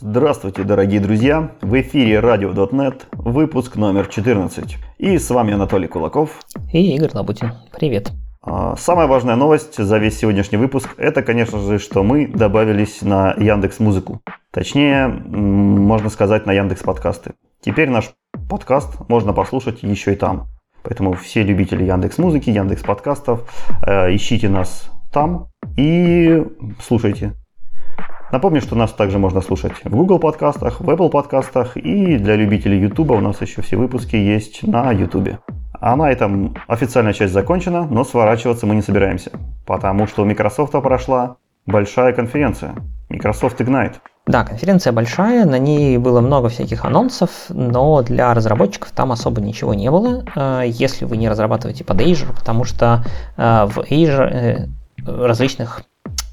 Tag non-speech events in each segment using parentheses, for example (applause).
Здравствуйте, дорогие друзья! В эфире Radio.net, выпуск номер 14. И с вами Анатолий Кулаков. И Игорь Лабутин. Привет. А, самая важная новость за весь сегодняшний выпуск – это, конечно же, что мы добавились на Яндекс Музыку. Точнее, можно сказать, на Яндекс Подкасты. Теперь наш подкаст можно послушать еще и там. Поэтому все любители Яндекс Музыки, Яндекс Подкастов, э, ищите нас там и слушайте. Напомню, что нас также можно слушать в Google подкастах, в Apple подкастах и для любителей YouTube у нас еще все выпуски есть на YouTube. А на этом официальная часть закончена, но сворачиваться мы не собираемся, потому что у Microsoft прошла большая конференция Microsoft Ignite. Да, конференция большая, на ней было много всяких анонсов, но для разработчиков там особо ничего не было, э, если вы не разрабатываете под Azure, потому что э, в Azure э, различных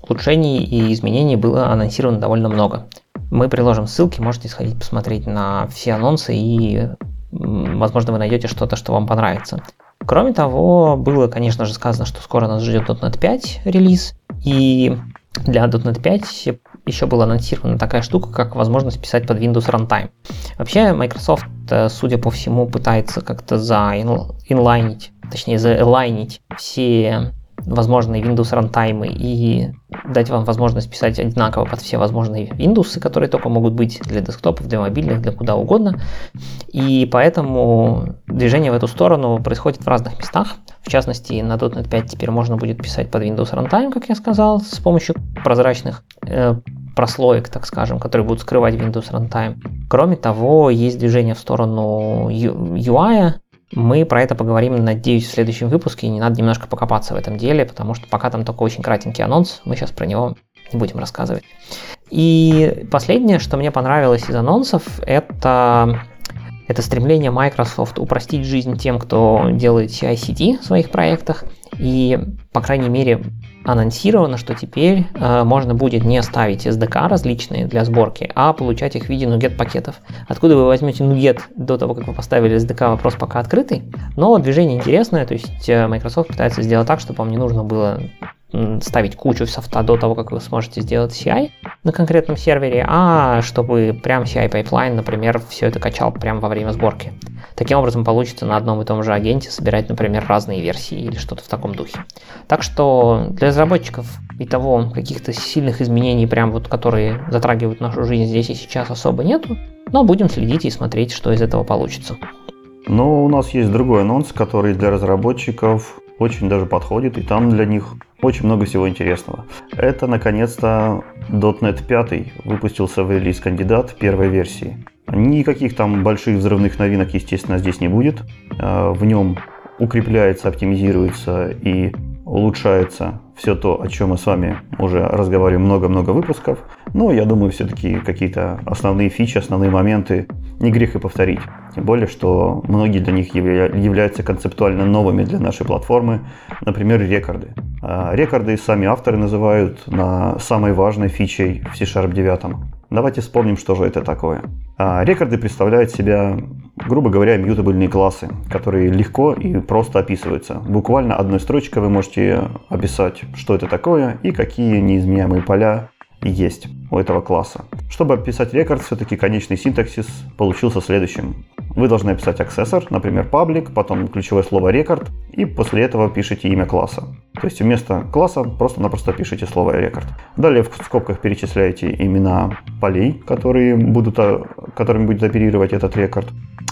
улучшений и изменений было анонсировано довольно много. Мы приложим ссылки, можете сходить посмотреть на все анонсы и, возможно, вы найдете что-то, что вам понравится. Кроме того, было, конечно же, сказано, что скоро нас ждет .NET 5 релиз, и для .NET 5 еще была анонсирована такая штука, как возможность писать под Windows Runtime. Вообще, Microsoft, э, судя по всему, пытается как-то заинлайнить, точнее, заэлайнить все возможные Windows рантаймы и дать вам возможность писать одинаково под все возможные Windows, которые только могут быть для десктопов, для мобильных, для куда угодно. И поэтому движение в эту сторону происходит в разных местах. В частности, на .NET 5 теперь можно будет писать под Windows Runtime, как я сказал, с помощью прозрачных э, прослоек, так скажем, которые будут скрывать Windows Runtime. Кроме того, есть движение в сторону UI, мы про это поговорим, надеюсь, в следующем выпуске, не надо немножко покопаться в этом деле, потому что пока там только очень кратенький анонс, мы сейчас про него не будем рассказывать. И последнее, что мне понравилось из анонсов, это это стремление Microsoft упростить жизнь тем, кто делает CI-CD в своих проектах. И, по крайней мере, анонсировано, что теперь э, можно будет не ставить SDK различные для сборки, а получать их в виде NuGet пакетов. Откуда вы возьмете NuGet до того, как вы поставили SDK, вопрос пока открытый. Но движение интересное, то есть э, Microsoft пытается сделать так, чтобы вам не нужно было ставить кучу софта до того, как вы сможете сделать CI на конкретном сервере, а чтобы прям CI pipeline, например, все это качал прямо во время сборки. Таким образом получится на одном и том же агенте собирать, например, разные версии или что-то в таком духе. Так что для разработчиков и того каких-то сильных изменений, прям вот которые затрагивают нашу жизнь здесь и сейчас особо нету, но будем следить и смотреть, что из этого получится. Но у нас есть другой анонс, который для разработчиков очень даже подходит, и там для них очень много всего интересного. Это, наконец-то, .NET 5 выпустился в релиз кандидат первой версии. Никаких там больших взрывных новинок, естественно, здесь не будет. А, в нем укрепляется, оптимизируется и улучшается все то, о чем мы с вами уже разговариваем много-много выпусков. Но я думаю, все-таки какие-то основные фичи, основные моменты не грех и повторить. Тем более, что многие для них являются концептуально новыми для нашей платформы. Например, рекорды. А, рекорды сами авторы называют на самой важной фичей в C-Sharp 9. Давайте вспомним, что же это такое. А, рекорды представляют себя, грубо говоря, мьютабельные классы, которые легко и просто описываются. Буквально одной строчкой вы можете описать, что это такое и какие неизменяемые поля есть у этого класса. Чтобы описать рекорд, все-таки конечный синтаксис получился следующим. Вы должны описать аксессор, например, public, потом ключевое слово рекорд, и после этого пишите имя класса. То есть вместо класса просто-напросто пишите слово рекорд. Далее в скобках перечисляете имена полей, которые будут, а, которыми будет оперировать этот рекорд,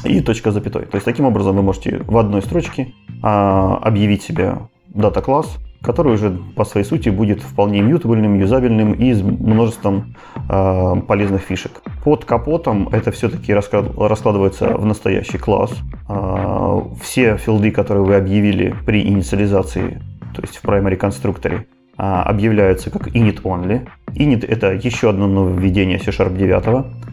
и точка запятой. То есть таким образом вы можете в одной строчке а, объявить себе дата-класс, который уже по своей сути будет вполне мьютабельным, юзабельным и с множеством э, полезных фишек. Под капотом это все-таки раскладывается в настоящий класс. Э, все филды, которые вы объявили при инициализации, то есть в primary конструкторе, э, объявляются как init only. Init это еще одно нововведение C-Sharp 9.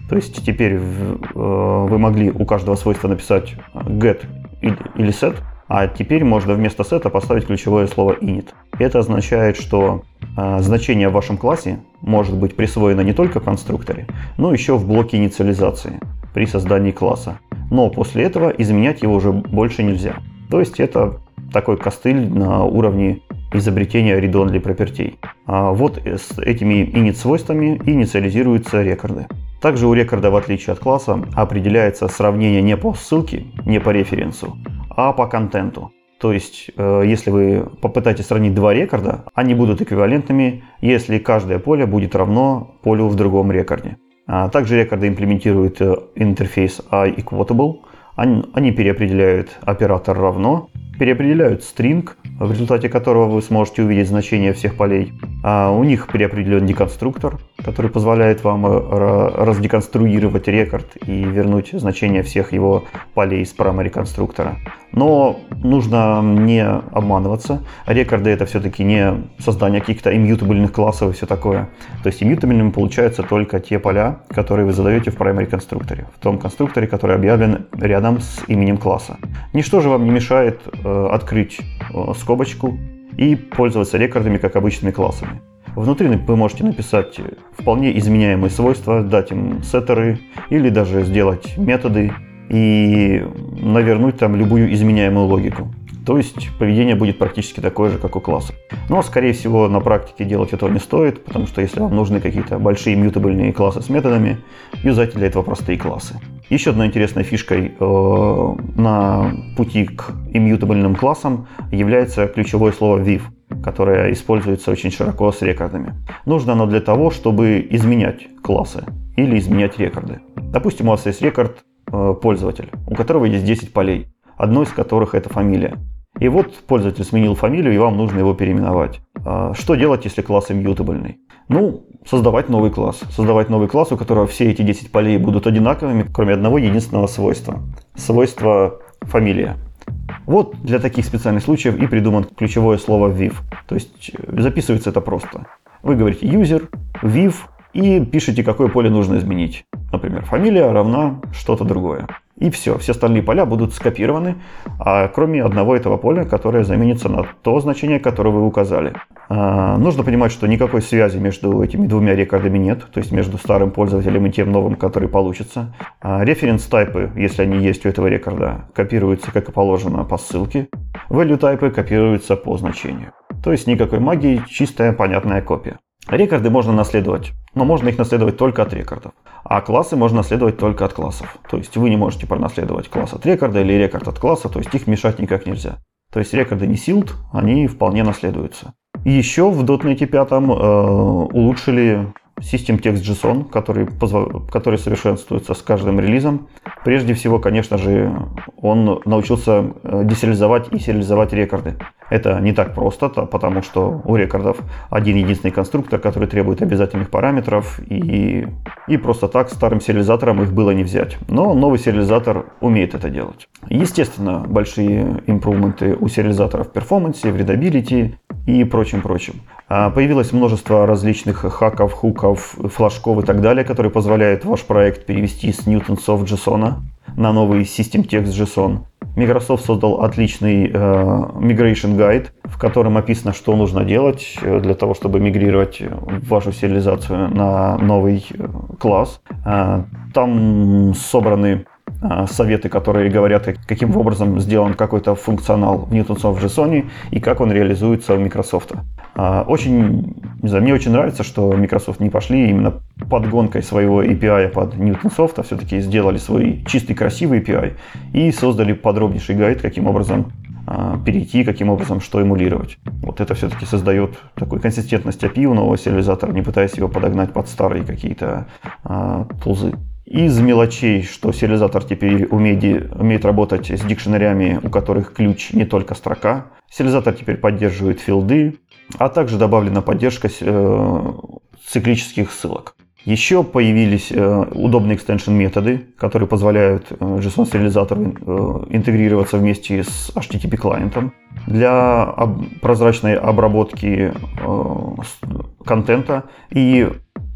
То есть теперь в, э, вы могли у каждого свойства написать get или set, а теперь можно вместо сета поставить ключевое слово init. Это означает, что э, значение в вашем классе может быть присвоено не только в конструкторе, но еще в блоке инициализации при создании класса. Но после этого изменять его уже больше нельзя. То есть это такой костыль на уровне изобретения read-only пропертей. А вот с этими init свойствами инициализируются рекорды. Также у рекорда, в отличие от класса, определяется сравнение не по ссылке, не по референсу, а по контенту. То есть, э, если вы попытаетесь сравнить два рекорда, они будут эквивалентными, если каждое поле будет равно полю в другом рекорде. А также рекорды имплементируют э, интерфейс iEquatable. Они, они переопределяют оператор равно, переопределяют string, в результате которого вы сможете увидеть значение всех полей. А у них переопределен деконструктор, который позволяет вам э, раздеконструировать рекорд и вернуть значение всех его полей из primary конструктора. Но нужно не обманываться. Рекорды это все-таки не создание каких-то иммютабельных классов и все такое. То есть иммютабельными получаются только те поля, которые вы задаете в primary конструкторе, в том конструкторе, который объявлен рядом с именем класса. Ничто же вам не мешает э, открыть э, скобочку и пользоваться рекордами как обычными классами. Внутри вы можете написать вполне изменяемые свойства, дать им сеттеры или даже сделать методы и навернуть там любую изменяемую логику. То есть поведение будет практически такое же, как у класса. Но, скорее всего, на практике делать этого не стоит, потому что если вам нужны какие-то большие мьютабельные классы с методами, юзайте для этого простые классы. Еще одной интересной фишкой э, на пути к иммютабельным классам является ключевое слово viv, которое используется очень широко с рекордами. Нужно оно для того, чтобы изменять классы или изменять рекорды. Допустим, у вас есть рекорд э, пользователь, у которого есть 10 полей, одно из которых это фамилия. И вот пользователь сменил фамилию, и вам нужно его переименовать. А что делать, если класс иммьютабельный? Ну, создавать новый класс. Создавать новый класс, у которого все эти 10 полей будут одинаковыми, кроме одного единственного свойства. Свойство фамилия. Вот для таких специальных случаев и придуман ключевое слово viv. То есть э, записывается это просто. Вы говорите user, viv и пишите, какое поле нужно изменить. Например, фамилия равна что-то другое. И все, все остальные поля будут скопированы, а кроме одного этого поля, которое заменится на то значение, которое вы указали. А, нужно понимать, что никакой связи между этими двумя рекордами нет, то есть между старым пользователем и тем новым, который получится. А, референс-тайпы, если они есть у этого рекорда, копируются, как и положено, по ссылке. Value-тайпы копируются по значению. То есть никакой магии, чистая понятная копия. Рекорды можно наследовать, но можно их наследовать только от рекордов. А классы можно наследовать только от классов. То есть вы не можете пронаследовать класс от рекорда или рекорд от класса, то есть их мешать никак нельзя. То есть рекорды не силд, они вполне наследуются. Еще в .NET 5 э, улучшили System Text JSON, который, который совершенствуется с каждым релизом. Прежде всего, конечно же, он научился э, десериализовать и сериализовать рекорды. Это не так просто, потому что у рекордов один единственный конструктор, который требует обязательных параметров, и, и просто так старым сериализатором их было не взять. Но новый сериализатор умеет это делать. Естественно, большие improvement ы у сериализатора в performance е, в readability и прочим-прочим. А, появилось множество различных хаков, хуков, флажков и так далее, которые позволяют ваш проект перевести с Newtonsoft JSON на новый System Text JSON. Microsoft создал отличный э, Migration Guide, в котором описано, что нужно делать э, для того, чтобы мигрировать вашу сериализацию на новый э, класс. Э, там собраны а, советы, которые говорят, каким образом сделан какой-то функционал в Newtonsoft JSON и как он реализуется у Microsoft. А, очень, не знаю, мне очень нравится, что Microsoft не пошли именно подгонкой своего API под Newtonsoft, а все-таки сделали свой чистый красивый API и создали подробнейший гайд, каким образом а, перейти, каким образом что эмулировать. Вот это все-таки создает такую консистентность API у нового сериализатора, не пытаясь его подогнать под старые какие-то а, тулзы. Из мелочей, что сериализатор теперь умеет, умеет работать с дикшенарями, у которых ключ не только строка. Сериализатор теперь поддерживает филды, а также добавлена поддержка э, циклических ссылок. Еще появились э, удобные экстеншн методы, которые позволяют э, JSON-сериализатору э, интегрироваться вместе с HTTP клиентом для прозрачной обработки контента и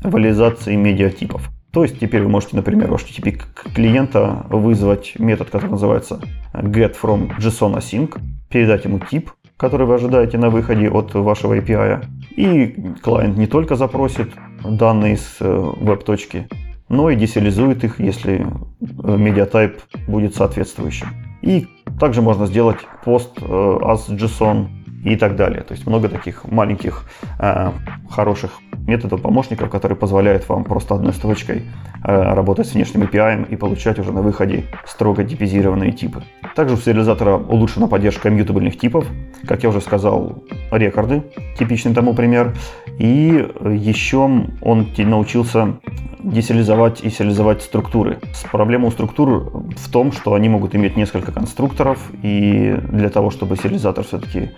валидации медиатипов. То есть теперь вы можете, например, у HTTP клиента вызвать метод, который называется get from JSON async, передать ему тип, который вы ожидаете на выходе от вашего API. И клиент не только запросит данные с э, веб-точки, но и десериализует их, если э, медиатайп будет соответствующим. И также можно сделать пост э, as JSON и так далее. То есть много таких маленьких э, хороших методов помощников, которые позволяют вам просто одной строчкой э, работать с внешним API и получать уже на выходе строго типизированные типы. Также у сериализатора улучшена поддержка мьютабельных типов, как я уже сказал, рекорды, типичный тому пример. И еще он научился десериализовать и сериализовать структуры. Проблема у структур в том, что они могут иметь несколько конструкторов, и для того, чтобы сериализатор все-таки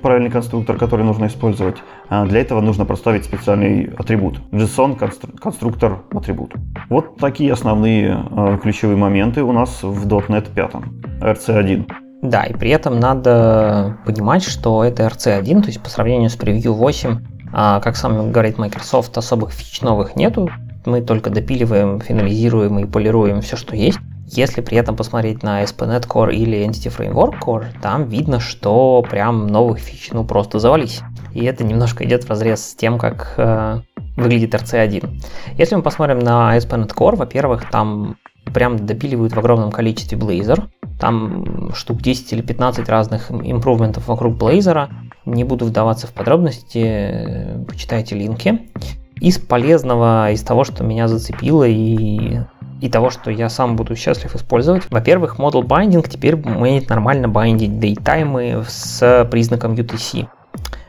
правильный конструктор, который нужно использовать, а для этого нужно проставить специальный атрибут. JSON конструктор атрибут. Вот такие основные э, ключевые моменты у нас в .NET 5, RC1. Да, и при этом надо понимать, что это RC1, то есть по сравнению с Preview 8, а, как сам говорит Microsoft, особых фич новых нету, мы только допиливаем, финализируем и полируем все, что есть. Если при этом посмотреть на ASP.NET Core или Entity Framework Core, там видно, что прям новых фич ну просто завались. И это немножко идет в разрез с тем, как э, выглядит RC1. Если мы посмотрим на ASP.NET Core, во-первых, там прям допиливают в огромном количестве Blazor. Там штук 10 или 15 разных импровментов вокруг Blazor. Не буду вдаваться в подробности, почитайте линки. Из полезного, из того, что меня зацепило и и того, что я сам буду счастлив использовать. Во-первых, Model Binding теперь умеет нормально байдить дейтаймы с признаком UTC.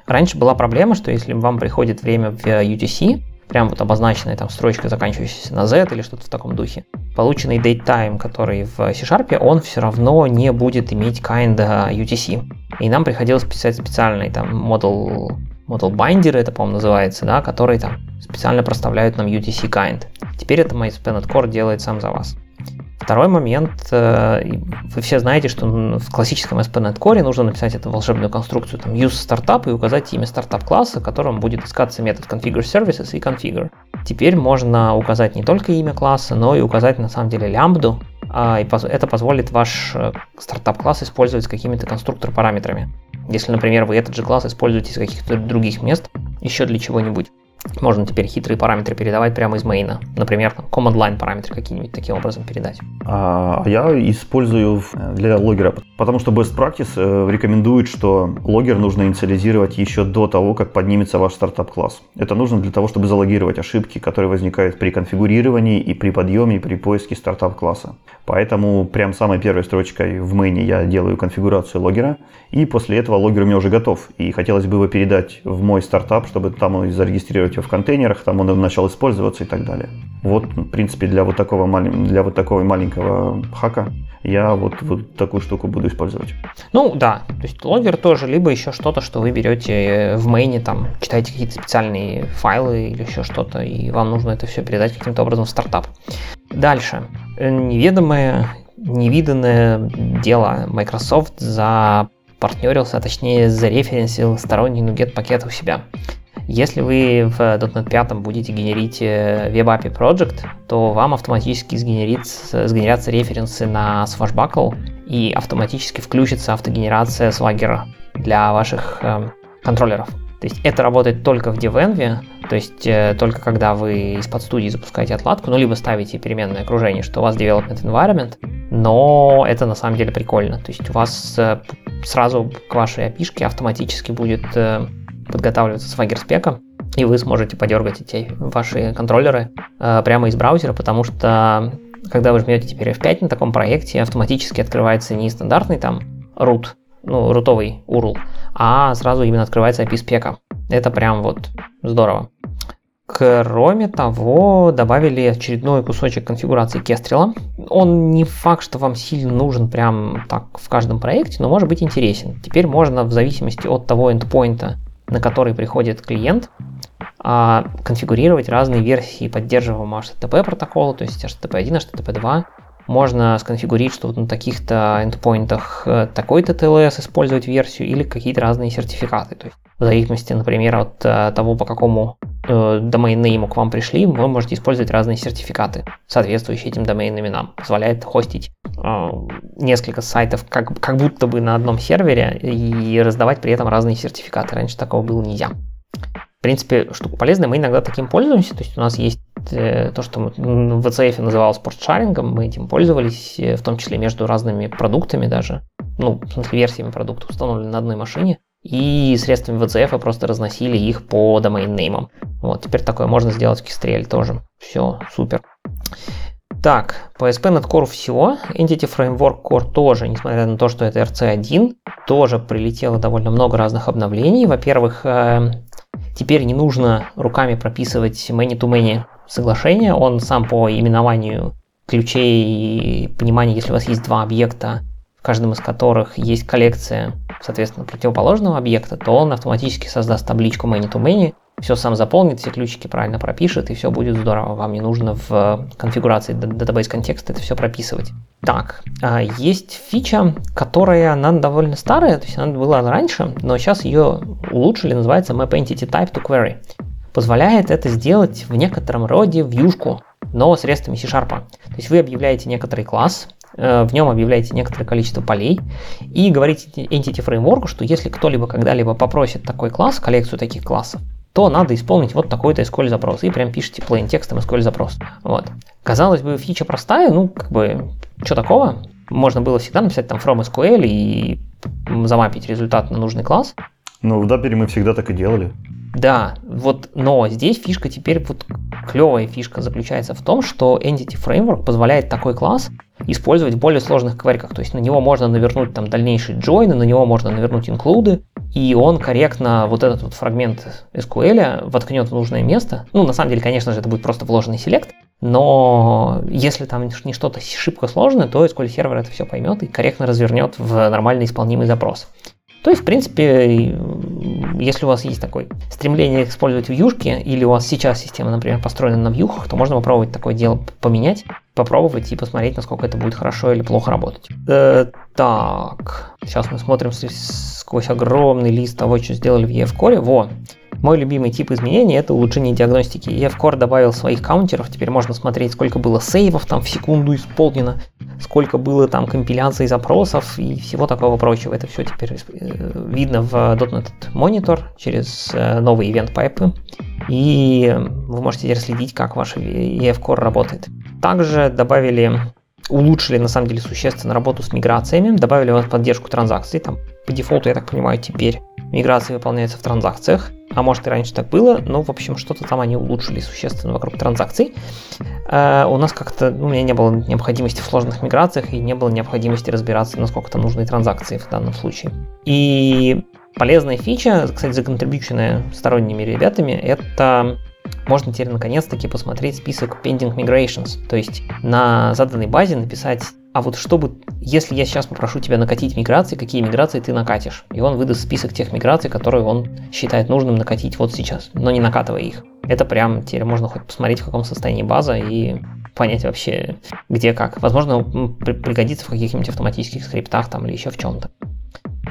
Раньше была проблема, что если вам приходит время в UTC, прям вот обозначенная там строчка, заканчивающаяся на Z или что-то в таком духе, полученный datetime, который в C-Sharp, он все равно не будет иметь kind UTC. И нам приходилось писать специальный там model model binder, это, по-моему, называется, да, который там специально проставляют нам UTC kind. Теперь это MySpannet Core делает сам за вас. Второй момент, э, вы все знаете, что в классическом ASP.NET Core нужно написать эту волшебную конструкцию, там, use startup и указать имя стартап класса, которым будет искаться метод configure services и configure. Теперь можно указать не только имя класса, но и указать на самом деле лямбду, а, и это позволит ваш э, стартап класс использовать с какими-то конструктор параметрами. Если, например, вы этот же класс используете из каких-то других мест, еще для чего-нибудь. Можно теперь хитрые параметры передавать прямо из main а. Например, command line параметры какие-нибудь таким образом передать. А я использую для логера, потому что best practice э, рекомендует, что логер нужно инициализировать еще до того, как поднимется ваш startup-класс. Это нужно для того, чтобы залогировать ошибки, которые возникают при конфигурировании и при подъеме, и при поиске startup-класса. Поэтому прям самой первой строчкой в мейне я делаю конфигурацию логера, и после этого логер у меня уже готов. И хотелось бы его передать в мой стартап, чтобы там зарегистрировать его в контейнерах, там он начал использоваться и так далее. Вот, в принципе, для вот такого, для вот такого маленького хака я вот, вот такую штуку буду использовать. Ну да, то есть логер тоже, либо еще что-то, что вы берете в мейне, там, читаете какие-то специальные файлы или еще что-то, и вам нужно это все передать каким-то образом в стартап. Дальше. Неведомое, невиданное дело Microsoft за партнерился, а точнее зареференсил сторонний NuGet пакет у себя. Если вы в .NET 5 будете генерить э, WebAPI Project, то вам автоматически сгенерятся референсы на Swashbuckle и автоматически включится автогенерация Swagger для ваших э, контроллеров. То есть это работает только в DevEnv, то есть э, только когда вы из-под студии запускаете отладку, ну либо ставите переменное окружение, что у вас development environment, но это на самом деле прикольно. То есть у вас э, сразу к вашей API автоматически будет э, подготавливаться Swagger спека, и вы сможете подергать эти ваши контроллеры э, прямо из браузера, потому что когда вы жмете теперь F5 на таком проекте, автоматически открывается не стандартный там root, ну, рутовый URL, а сразу именно открывается API спека. Это прям вот здорово. Кроме того, добавили очередной кусочек конфигурации Kestrel. Он не факт, что вам сильно нужен прям так в каждом проекте, но может быть интересен. Теперь можно в зависимости от того эндпоинта, на который приходит клиент, а, конфигурировать разные версии поддерживаемого HTTP протокола, то есть HTTP 1, HTTP 2. Можно сконфигурировать, что вот на таких-то эндпоинтах э, такой-то TLS использовать версию или какие-то разные сертификаты. То есть в зависимости, например, от э, того, по какому э, домен-нейму к вам пришли, вы можете использовать разные сертификаты, соответствующие этим домен-именам. Позволяет хостить несколько сайтов как, как будто бы на одном сервере и раздавать при этом разные сертификаты. Раньше такого было нельзя. В принципе, штука полезная, мы иногда таким пользуемся, то есть у нас есть э, то, что в VCF называлось спортшарингом, мы этим пользовались, э, в том числе между разными продуктами даже, ну, в смысле версиями продукта, установлены на одной машине, и средствами VCF просто разносили их по домен-неймам. Вот, теперь такое можно сделать в Kestrel тоже. Все, супер. Так, по ASP.NET Core все. Entity Framework Core тоже, несмотря на то, что это RC1, тоже прилетело довольно много разных обновлений. Во-первых, э, теперь не нужно руками прописывать many-to-many соглашение. Он сам по именованию ключей и пониманию, если у вас есть два объекта, в каждом из которых есть коллекция, соответственно, противоположного объекта, то он автоматически создаст табличку many-to-many, все сам заполнит, все ключики правильно пропишет, и все будет здорово. Вам не нужно в конфигурации database контекста это все прописывать. Так, а, есть фича, которая, она довольно старая, то есть она была раньше, но сейчас ее улучшили, называется Map Entity Type to Query. Позволяет это сделать в некотором роде вьюшку, но средствами C-Sharp. То есть вы объявляете некоторый класс, э, в нем объявляете некоторое количество полей и говорите Entity Framework, что если кто-либо когда-либо попросит такой класс, коллекцию таких классов, то надо исполнить вот такой-то SQL запрос. И прям пишите plain текстом SQL запрос. Вот. Казалось бы, фича простая, ну, как бы, что такого? Можно было всегда написать там from SQL и замапить результат на нужный класс. Ну, в Dapper мы всегда так и делали. Да, вот, но здесь фишка теперь, вот клевая фишка заключается в том, что Entity Framework позволяет такой класс использовать в более сложных квариках. То есть на него можно навернуть там дальнейшие джойны, на него можно навернуть инклюды, и он корректно вот этот вот фрагмент SQL воткнет в нужное место. Ну, на самом деле, конечно же, это будет просто вложенный селект, но если там не что-то шибко сложное, то SQL сервер это все поймет и корректно развернет в нормально исполнимый запрос. То есть, в принципе, если у вас есть такое стремление использовать вьюшки, или у вас сейчас система, например, построена на вьюхах, то можно попробовать такое дело поменять, попробовать и посмотреть, насколько это будет хорошо или плохо работать. Э, так, сейчас мы смотрим сквозь огромный лист того, что сделали в EF Core. Во, мой любимый тип изменений – это улучшение диагностики. EF Core добавил своих каунтеров, теперь можно смотреть, сколько было сейвов там в секунду исполнено, сколько было там компиляций запросов и всего такого прочего. Это все теперь э, видно в .NET Monitor через э, новые event пайпы. И вы можете теперь следить, как ваш EF Core работает. Также добавили улучшили на самом деле существенно работу с миграциями, добавили вас поддержку транзакций, там по дефолту, я так понимаю, теперь миграции выполняются в транзакциях, а может и раньше так было, но в общем что-то там они улучшили существенно вокруг транзакций. Uh, у нас как-то, ну, у меня не было необходимости в сложных миграциях и не было необходимости разбираться, насколько там нужны транзакции в данном случае. И полезная фича, кстати, законтрибьюченная сторонними ребятами, это можно теперь наконец-таки посмотреть список pending migrations, то есть на заданной базе написать, а вот чтобы, если я сейчас попрошу тебя накатить миграции, какие миграции ты накатишь? И он выдаст список тех миграций, которые он считает нужным накатить вот сейчас, но не накатывая их. Это прям теперь можно хоть посмотреть, в каком состоянии база и понять вообще, где как. Возможно, пригодится в каких-нибудь автоматических скриптах там или еще в чем-то.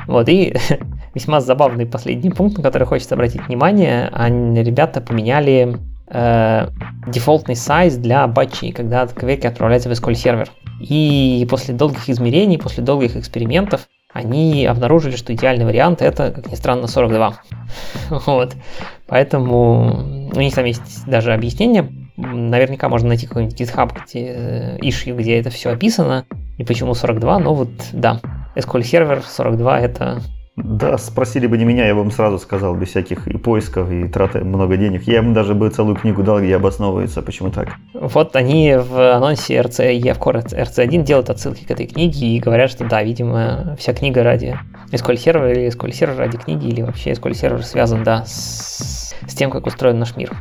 Вот, и (laughs) весьма забавный последний пункт, на который хочется обратить внимание. Они, ребята поменяли э, дефолтный сайз для батчей, когда квеки отправляются в SQL сервер. И после долгих измерений, после долгих экспериментов, они обнаружили, что идеальный вариант это, как ни странно, 42. (laughs) вот. Поэтому у них там есть даже объяснение. Наверняка можно найти какой-нибудь GitHub, где, issue, где это все описано. И почему 42, но вот да. SQL сервер 42 это да, спросили бы не меня, я бы им сразу сказал, без всяких и поисков, и траты много денег. Я им даже бы целую книгу дал, где обосновывается, почему так. Вот они в анонсе RC, EFCore RC1 делают отсылки к этой книге и говорят, что да, видимо, вся книга ради SQL сервера или SQL сервер ради книги, или вообще SQL сервер связан, да, с, с тем, как устроен наш мир.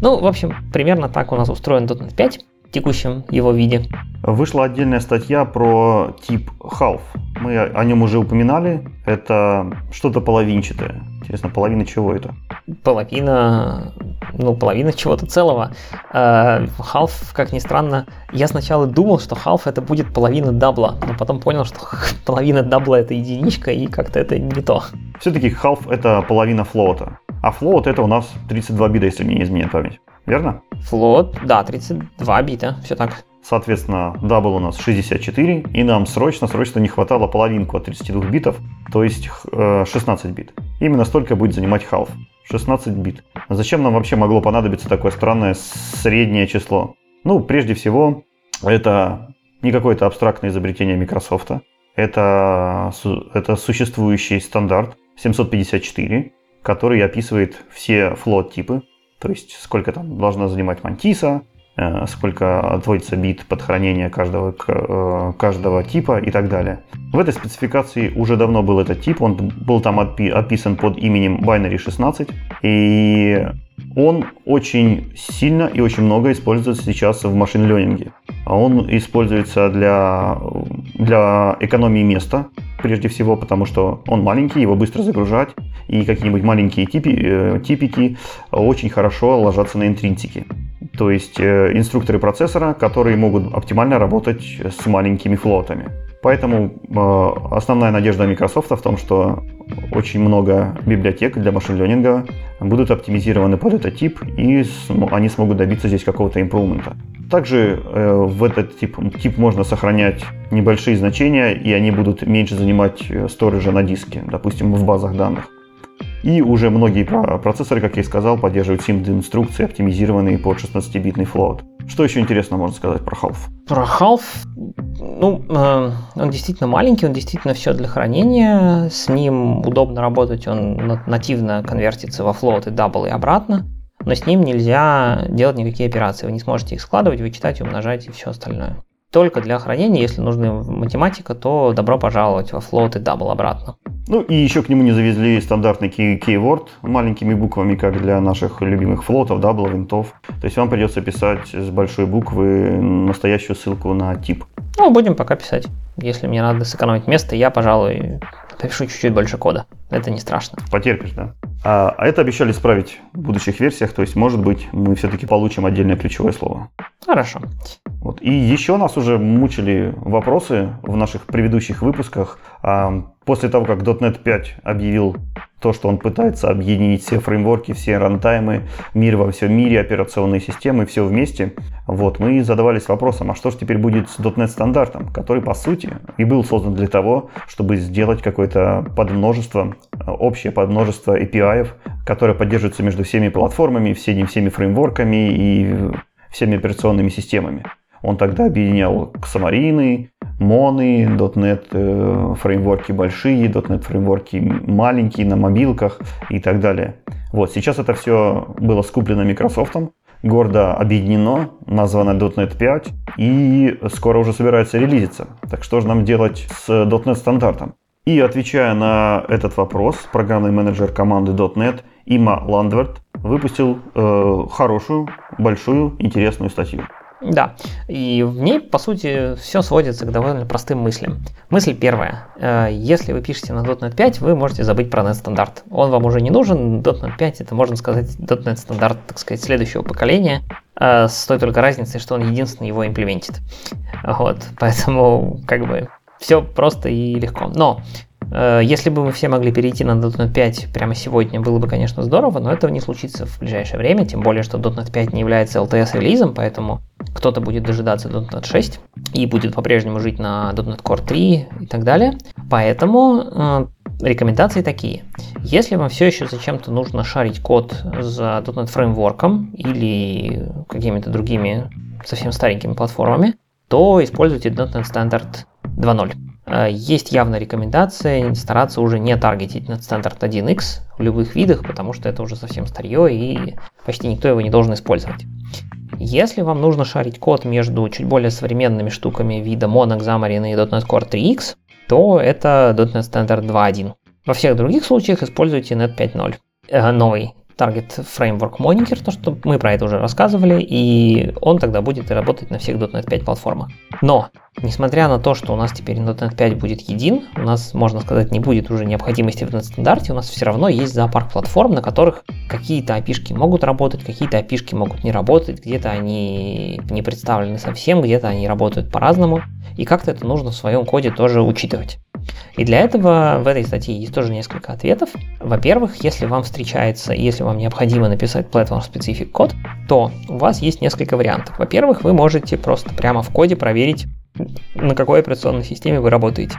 Ну, в общем, примерно так у нас устроен .NET 5 в текущем его виде. Вышла отдельная статья про тип half. Мы о нем уже упоминали. Это что-то половинчатое. Интересно, половина чего это? Половина, ну, половина чего-то целого. Э, half, как ни странно, я сначала думал, что half это будет половина double а, но потом понял, что (laughs) половина double а это единичка, и как-то это не то. Все-таки half это половина float а. А float это у нас 32 бита, если мне не изменяет память верно? Float, да, 32 бита, все так. Соответственно, double у нас 64, и нам срочно-срочно не хватало половинку от 32 битов, то есть 16 э, бит. Именно столько будет занимать half. 16 бит. Зачем нам вообще могло понадобиться такое странное среднее число? Ну, прежде всего, это не какое-то абстрактное изобретение Microsoft. Это, это существующий стандарт, 754, который описывает все флот типы, то есть сколько там должна занимать мантиса, Э, сколько отводится бит под хранение каждого, э, каждого типа и так далее. В этой спецификации уже давно был этот тип, он был там описан под именем Binary 16, и он очень сильно и очень много используется сейчас в машин-ленинге. Он используется для, для экономии места, прежде всего, потому что он маленький, его быстро загружать, и какие-нибудь маленькие типи, э, типики очень хорошо ложатся на интринсики то есть э, инструкторы процессора, которые могут оптимально работать с маленькими флотами. Поэтому э, основная надежда Microsoft в том, что очень много библиотек для машин-ленинга будут оптимизированы под этот тип, и они смогут добиться здесь какого-то импрувмента. Также э, в этот тип, тип можно сохранять небольшие значения, и они будут меньше занимать сториджа на диске, допустим, в базах данных. И уже многие процессоры, как я и сказал, поддерживают SIMD-инструкции, оптимизированные под 16-битный флот. Что еще интересно можно сказать про Half? Про Half, ну, э, он действительно маленький, он действительно все для хранения, с ним удобно работать, он нативно конвертится во float и double и обратно, но с ним нельзя делать никакие операции, вы не сможете их складывать, вычитать, умножать и все остальное. Только для хранения, если нужна математика, то добро пожаловать во float и double обратно. Ну и еще к нему не завезли стандартный keyword маленькими буквами, как для наших любимых float ов, double ов, int ов. То есть вам придется писать с большой буквы настоящую ссылку на тип. Ну, будем пока писать. Если мне надо сэкономить место, я, пожалуй, напишу чуть-чуть больше кода. Это не страшно. Потерпишь, да? А, а это обещали исправить в будущих версиях, то есть, может быть, мы все-таки получим отдельное ключевое слово. Хорошо. Вот. И еще нас уже мучили вопросы в наших предыдущих выпусках. А, после того, как .NET 5 объявил то, что он пытается объединить все фреймворки, все рантаймы, мир во всем мире, операционные системы, все вместе, вот, мы задавались вопросом, а что же теперь будет с .NET стандартом, который, по сути, и был создан для того, чтобы сделать какое-то подмножество, общее подмножество API, которое поддерживается между всеми платформами, всеми, всеми фреймворками и всеми операционными системами. Он тогда объединял Xamarin, Моны, .NET э, фреймворки большие, .NET фреймворки маленькие на мобилках и так далее. Вот, сейчас это все было скуплено Microsoft, гордо объединено, названо .NET 5 и скоро уже собирается релизиться. Так что же нам делать с .NET стандартом? И отвечая на этот вопрос, программный менеджер команды .NET Има Ландверт выпустил э, хорошую, большую, интересную статью. Да, и в ней, по сути, все сводится к довольно простым мыслям. Мысль первая. Э, если вы пишете на .NET 5, вы можете забыть про .NET стандарт. Он вам уже не нужен. .NET 5 это, можно сказать, .NET стандарт, так сказать, следующего поколения, э, с той только разницей, что он единственный его имплементит. Вот, поэтому, как бы, все просто и легко. Но если бы мы все могли перейти на .NET 5 прямо сегодня, было бы, конечно, здорово, но этого не случится в ближайшее время, тем более, что .NET 5 не является LTS-релизом, поэтому кто-то будет дожидаться .NET 6 и будет по-прежнему жить на .NET Core 3 и так далее. Поэтому э, рекомендации такие. Если вам все еще зачем-то нужно шарить код за .NET фреймворком или какими-то другими совсем старенькими платформами, то используйте .NET Standard 2.0. Э, есть явная рекомендация стараться уже не таргетить на стандарт 1x в любых видах, потому что это уже совсем старье и почти никто его не должен использовать. Если вам нужно шарить код между чуть более современными штуками вида Mono, Xamarin и .NET Core 3x, то это .NET Standard 2.1. Во всех других случаях используйте .NET 5.0, э, новый Target Framework Moniker, то, что мы про это уже рассказывали, и он тогда будет работать на всех .NET 5 платформах. Но, несмотря на то, что у нас теперь .NET 5 будет един, у нас, можно сказать, не будет уже необходимости в стандарте, у нас все равно есть зоопарк платформ, на которых какие-то API могут работать, какие-то API могут не работать, где-то они не представлены совсем, где-то они работают по-разному, и как-то это нужно в своем коде тоже учитывать. И для этого в этой статье есть тоже несколько ответов. Во-первых, если вам встречается, если вам необходимо написать Platform Specific код, то у вас есть несколько вариантов. Во-первых, вы можете просто прямо в коде проверить, на какой операционной системе вы работаете.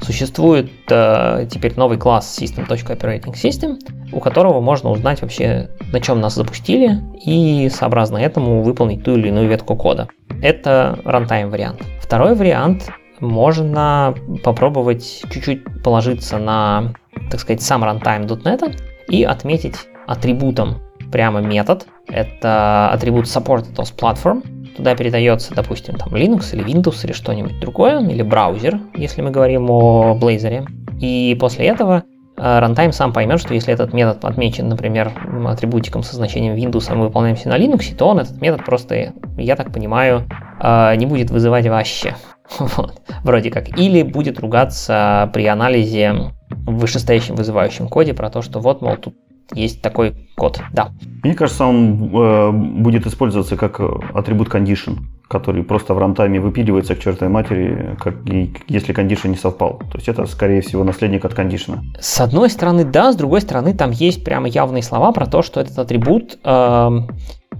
Существует э, теперь новый класс System.Operating System, у которого можно узнать вообще, на чем нас запустили, и сообразно этому выполнить ту или иную ветку кода. Это runtime вариант. Второй вариант можно попробовать чуть-чуть положиться на так сказать, сам runtime.NET и отметить атрибутом прямо метод. Это атрибут supported as platform. Туда передается, допустим, там Linux или Windows или что-нибудь другое, или браузер, если мы говорим о Blazor. И после этого э, сам поймет, что если этот метод отмечен, например, атрибутиком со значением Windows, а мы выполняем все на Linux, то он этот метод просто, я так понимаю, э, не будет вызывать вообще. (laughs) Вот. Вроде как. Или будет ругаться при анализе в вышестоящем вызывающем коде про то, что вот, мол, тут есть такой код. Да. Мне кажется, он э, будет использоваться как атрибут condition который просто в рантайме выпиливается к чертовой матери, как, и, если кондишн не совпал. То есть это, скорее всего, наследник от кондишна. С одной стороны, да, с другой стороны, там есть прямо явные слова про то, что этот атрибут э,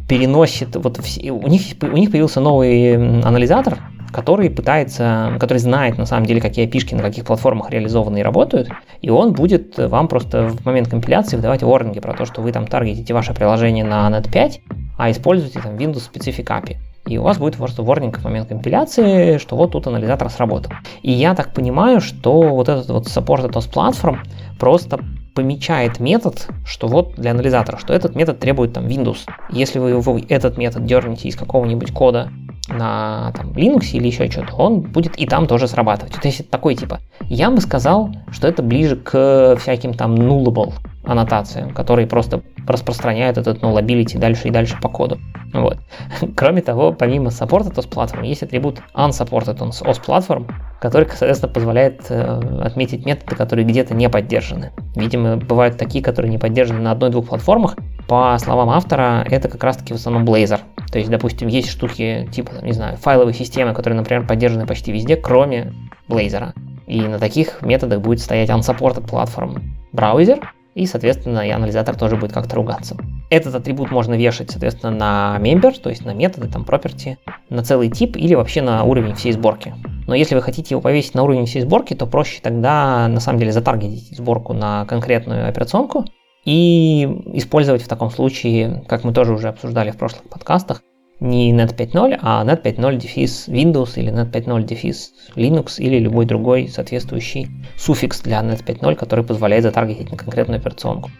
переносит... Вот у, них, у них появился новый анализатор, который пытается, который знает на самом деле, какие пишки на каких платформах реализованы и работают, и он будет вам просто в момент компиляции выдавать ворнинги про то, что вы там таргетите ваше приложение на Net 5, а используете там Windows Specific API и у вас будет просто ворнинг в момент компиляции, что вот тут анализатор сработал. И я так понимаю, что вот этот вот Supported OS Platform просто помечает метод, что вот для анализатора, что этот метод требует там Windows. Если вы этот метод дернете из какого-нибудь кода на там, Linux или еще что-то, он будет и там тоже срабатывать. То есть это такой типа. Я бы сказал, что это ближе к всяким там nullable аннотациям, которые просто распространяют этот nullability дальше и дальше по коду. Вот. (laughs) Кроме того, помимо supported OS platform, есть атрибут unsupported OS platform, который, соответственно, позволяет э, отметить методы, которые где-то не поддержаны. Видимо, бывают такие, которые не поддержаны на одной-двух платформах. По словам автора, это как раз-таки в основном Blazor. То есть, допустим, есть штуки типа, не знаю, файловой системы, которые, например, поддержаны почти везде, кроме Blazor. И на таких методах будет стоять unsupported platform браузер, и, соответственно, и анализатор тоже будет как-то ругаться. Этот атрибут можно вешать, соответственно, на member, то есть на методы, там, property, на целый тип или вообще на уровень всей сборки. Но если вы хотите его повесить на уровень всей сборки, то проще тогда, на самом деле, затаргетить сборку на конкретную операционку и использовать в таком случае, как мы тоже уже обсуждали в прошлых подкастах, не Net 5.0, а Net 5.0 дефис Windows или Net 5.0 дефис Linux или любой другой соответствующий суффикс для Net 5.0, который позволяет затаргетить на конкретную операционку.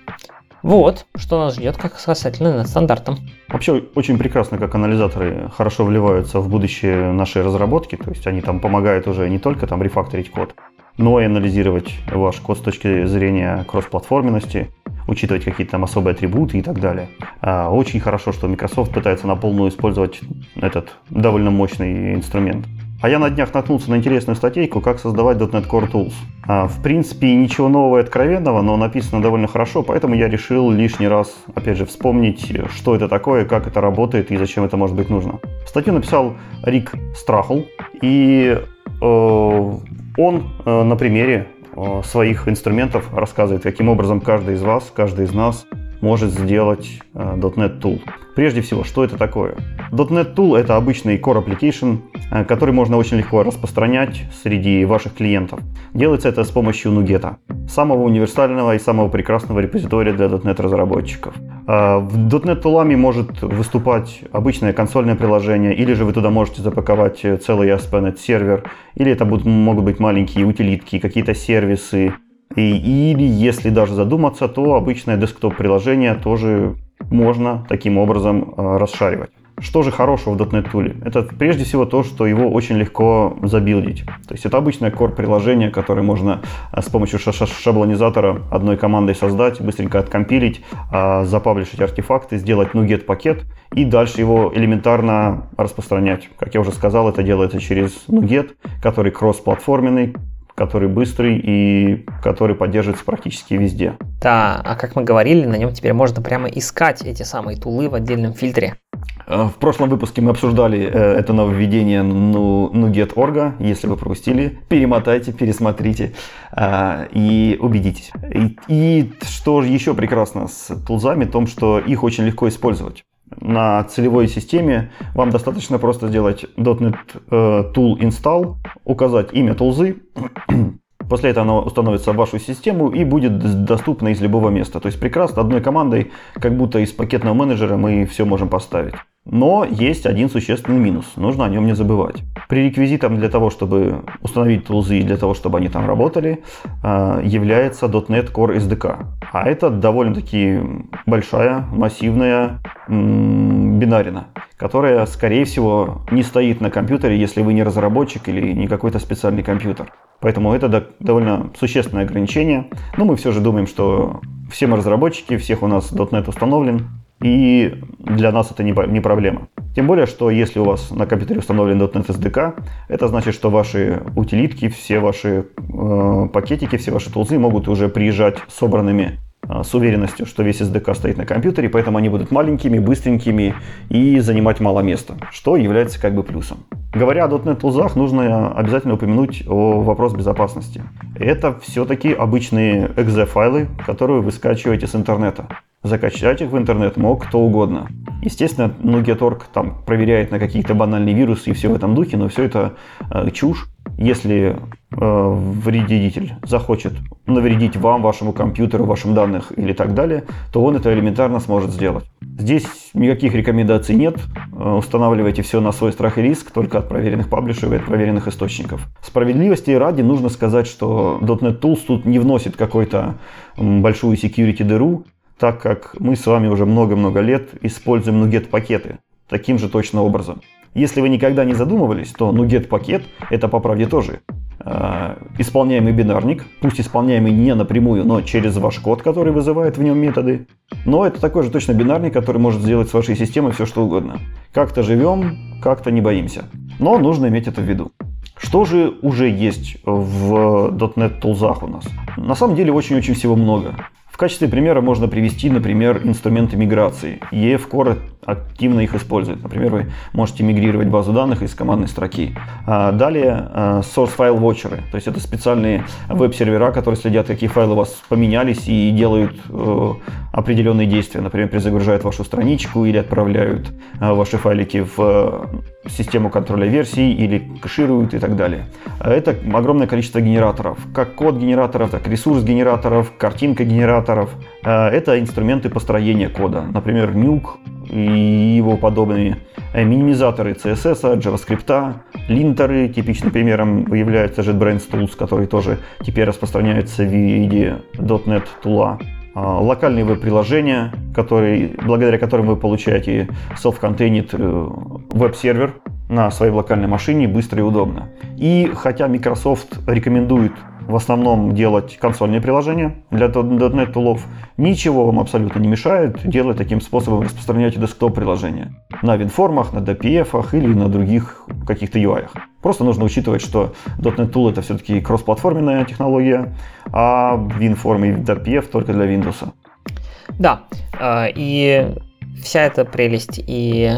Вот, что нас ждет как касательно над стандартом. Вообще очень прекрасно, как анализаторы хорошо вливаются в будущее нашей разработки, то есть они там помогают уже не только там рефакторить код, но и анализировать ваш код с точки зрения кроссплатформенности, учитывать какие-то там особые атрибуты и так далее. А, очень хорошо, что Microsoft пытается на полную использовать этот довольно мощный инструмент. А я на днях наткнулся на интересную статейку, как создавать .NET Core Tools. А, в принципе, ничего нового и откровенного, но написано довольно хорошо, поэтому я решил лишний раз, опять же, вспомнить, что это такое, как это работает и зачем это может быть нужно. Статью написал Рик Страхл, и э, он э, на примере своих инструментов рассказывает, каким образом каждый из вас, каждый из нас может сделать э, .NET Tool. Прежде всего, что это такое? .NET Tool — это обычный Core Application, э, который можно очень легко распространять среди ваших клиентов. Делается это с помощью NuGet, самого универсального и самого прекрасного репозитория для .NET разработчиков. Э, в .NET Tool может выступать обычное консольное приложение, или же вы туда можете запаковать целый ASP.NET сервер, или это будут, могут быть маленькие утилитки, какие-то сервисы, и, или, если даже задуматься, то обычное десктоп-приложение тоже можно таким образом э, расшаривать. Что же хорошего в .NET Tool? Это прежде всего то, что его очень легко забилдить. То есть это обычное core-приложение, которое можно э, с помощью шаблонизатора одной командой создать, быстренько откомпилить, э, запаблишить артефакты, сделать NuGet пакет и дальше его элементарно распространять. Как я уже сказал, это делается через NuGet, который кросс-платформенный, который быстрый и который поддерживается практически везде. Да, а как мы говорили, на нем теперь можно прямо искать эти самые тулы в отдельном фильтре. Э, в прошлом выпуске мы обсуждали э, это нововведение Nuget.org. Если вы пропустили, перемотайте, пересмотрите э, и убедитесь. И, и что еще прекрасно с тулзами, в том, что их очень легко использовать на целевой системе вам достаточно просто сделать .NET э, Tool Install, указать имя тулзы, (clears throat) После этого оно установится в вашу систему и будет доступно из любого места. То есть прекрасно одной командой, как будто из пакетного менеджера мы все можем поставить. Но есть один существенный минус, нужно о нем не забывать. Пререквизитом для того, чтобы установить тулзы и для того, чтобы они там работали, а, является .NET Core SDK. А это довольно-таки большая, массивная бинарина, которая, скорее всего, не стоит на компьютере, если вы не разработчик или не какой-то специальный компьютер. Поэтому это довольно существенное ограничение. Но мы все же думаем, что все мы разработчики, всех у нас .NET установлен, и для нас это не проблема. Тем более, что если у вас на компьютере установлен .NET SDK, это значит, что ваши утилитки, все ваши э, пакетики, все ваши тулзы могут уже приезжать собранными э, с уверенностью, что весь SDK стоит на компьютере, поэтому они будут маленькими, быстренькими и занимать мало места, что является как бы плюсом. Говоря о .NET тулзах, нужно обязательно упомянуть о вопрос безопасности. Это все-таки обычные exe-файлы, которые вы скачиваете с интернета. Закачать их в интернет мог кто угодно. Естественно, Nuget.org там проверяет на какие-то банальные вирусы и все в этом духе, но все это э, чушь. Если э, вредитель захочет навредить вам, вашему компьютеру, вашим данным или так далее, то он это элементарно сможет сделать. Здесь никаких рекомендаций нет. Э, устанавливайте все на свой страх и риск, только от проверенных паблишеров и от проверенных источников. Справедливости ради нужно сказать, что .NET Tools тут не вносит какой-то большую security дыру так как мы с вами уже много-много лет используем NuGet пакеты таким же точно образом. Если вы никогда не задумывались, то NuGet пакет это по правде тоже э, исполняемый бинарник, пусть исполняемый не напрямую, но через ваш код, который вызывает в нем методы. Но это такой же точно бинарник, который может сделать с вашей системой все что угодно. Как-то живем, как-то не боимся. Но нужно иметь это в виду. Что же уже есть в .NET тулзах у нас? На самом деле очень-очень всего много. В качестве примера можно привести, например, инструменты миграции. EF Core активно их использует. Например, вы можете мигрировать базу данных из командной строки. А, далее а, Source File Watcher. То есть это специальные веб-сервера, которые следят, какие файлы у вас поменялись и делают э, определенные действия. Например, перезагружают вашу страничку или отправляют э, ваши файлики в систему контроля версий или кэшируют и так далее. Это огромное количество генераторов. Как код генераторов, так ресурс генераторов, картинка генераторов. Это инструменты построения кода. Например, Nuke и его подобные э, минимизаторы CSS, JavaScript, линтеры. Типичным примером является JetBrains Tools, который тоже теперь распространяется в виде .NET Tool. А, локальные веб-приложения, которые, благодаря которым вы получаете self-contained э, веб-сервер на своей локальной машине быстро и удобно. И хотя Microsoft рекомендует в основном делать консольные приложения для .NET тулов. Ничего вам абсолютно не мешает делать таким способом распространять десктоп-приложения на WinForm, на DPF или на других каких-то UI. Просто нужно учитывать, что .NET Tool это все-таки кроссплатформенная технология, а WinForm и DPF только для Windows. Да, э, и вся эта прелесть и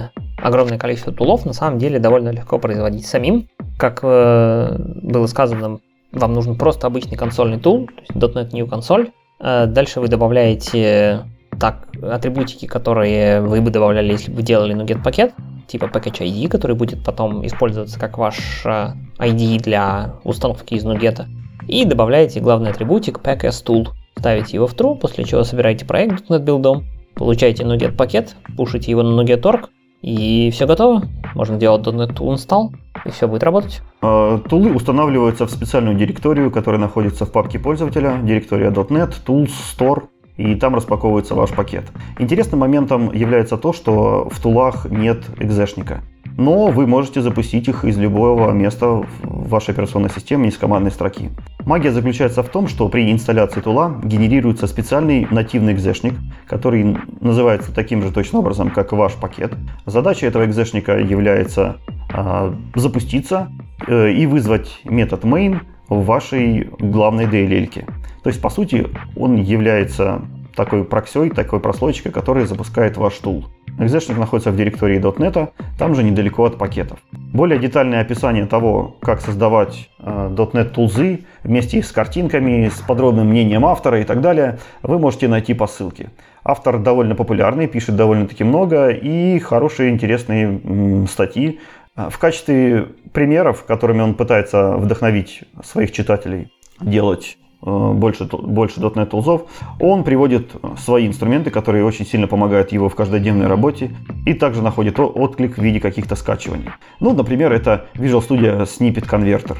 огромное количество тулов на самом деле довольно легко производить самим. Как э, было сказано вам нужен просто обычный консольный тул, то есть .NET New Console. Э, дальше вы добавляете так, атрибутики, которые вы бы добавляли, если бы делали NuGet пакет, типа package ID, который будет потом использоваться как ваш ID для установки из NuGet. И добавляете главный атрибутик package tool. Ставите его в true, после чего собираете проект .NET Build, получаете NuGet пакет, пушите его на NuGet.org, и все готово. Можно делать .NET Tool install, и все будет работать. А, тулы устанавливаются в специальную директорию, которая находится в папке пользователя, директория .NET, Tools, Store, и там распаковывается ваш пакет. Интересным моментом является то, что в тулах нет экзешника но вы можете запустить их из любого места в вашей операционной системе из командной строки. Магия заключается в том, что при инсталляции тула генерируется специальный нативный экзешник, который называется таким же точно образом, как ваш пакет. Задача этого экзешника является запуститься э, и вызвать метод main в вашей главной DLL. То есть, по сути, он является такой проксей, такой прослойкой, которая запускает ваш тул. Exectionик находится в директории .NET, там же недалеко от пакетов. Более детальное описание того, как создавать э, .NET тулзы вместе с картинками, с подробным мнением автора и так далее, вы можете найти по ссылке. Автор довольно популярный, пишет довольно-таки много и хорошие интересные статьи. Э, в качестве примеров, которыми он пытается вдохновить своих читателей делать э, больше, больше .NET тулзов, он приводит свои инструменты, которые очень сильно помогают его в каждодневной работе, и также находит отклик в виде каких-то скачиваний. Ну, например, это Visual Studio Snippet Converter.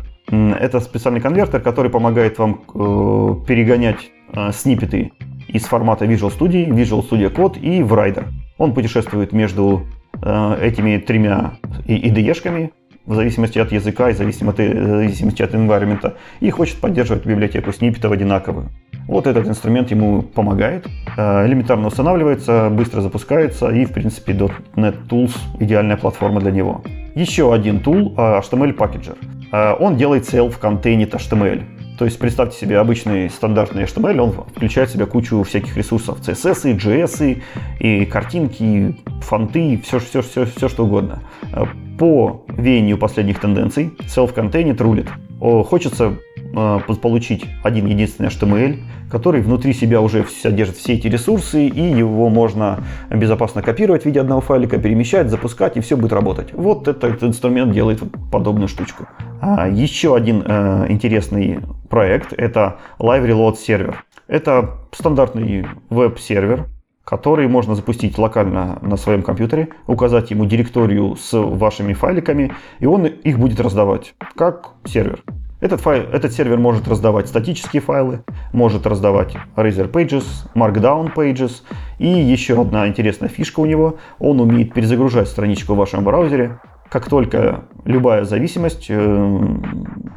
Это специальный конвертер, который помогает вам э, перегонять э, сниппеты из формата Visual Studio, Visual Studio Code и в Rider. Он путешествует между э, этими тремя IDE-шками, в зависимости от языка и в зависимости, в зависимости от environment, и хочет поддерживать библиотеку сниппетов одинаковую. Вот этот инструмент ему помогает, э, элементарно устанавливается, быстро запускается, и, в принципе, .NET Tools идеальная платформа для него. Еще один тул э, HTML Packager. Э, он делает self-contained HTML. То есть представьте себе обычный стандартный HTML, он включает в себя кучу всяких ресурсов, CSS, и JS, и картинки, и фонты, все, все, все, все что угодно. Э, по веянию последних тенденций self-contained рулит. Хочется получить один единственный HTML, который внутри себя уже содержит все эти ресурсы, и его можно безопасно копировать в виде одного файлика, перемещать, запускать, и все будет работать. Вот этот инструмент делает подобную штучку. А еще один э, интересный проект – это Live Reload Server. Это стандартный веб-сервер, который можно запустить локально на своем компьютере, указать ему директорию с вашими файликами, и он их будет раздавать как сервер. Этот, файл, этот сервер может раздавать статические файлы, может раздавать Razor Pages, Markdown Pages. И еще одна интересная фишка у него, он умеет перезагружать страничку в вашем браузере, как только любая зависимость, э,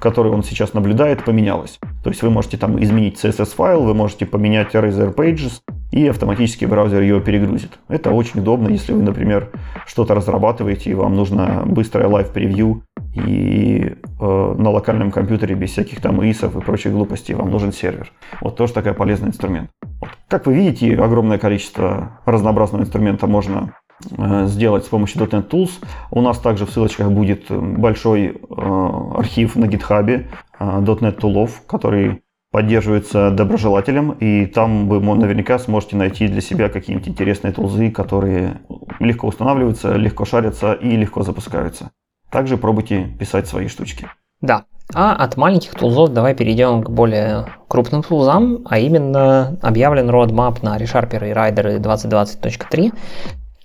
которую он сейчас наблюдает, поменялась. То есть вы можете там изменить CSS-файл, вы можете поменять Razor Pages, и автоматически браузер ее перегрузит. Это очень удобно, если вы, например, что-то разрабатываете, и вам нужно быстрое live-превью, и э, на локальном компьютере без всяких там IIS ов и прочих глупостей вам нужен сервер. Вот тоже такой полезный инструмент. Вот. Как вы видите, огромное количество разнообразного инструмента можно э, сделать с помощью .NET Tools. У нас также в ссылочках будет большой э, архив на GitHub э, .NET Toolов, который поддерживается доброжелателем, и там вы наверняка сможете найти для себя какие-нибудь интересные тулзы, которые легко устанавливаются, легко шарятся и легко запускаются. Также пробуйте писать свои штучки. Да. А от маленьких тулзов давай перейдем к более крупным тулзам, а именно объявлен roadmap на ReSharper и Rider 2020.3.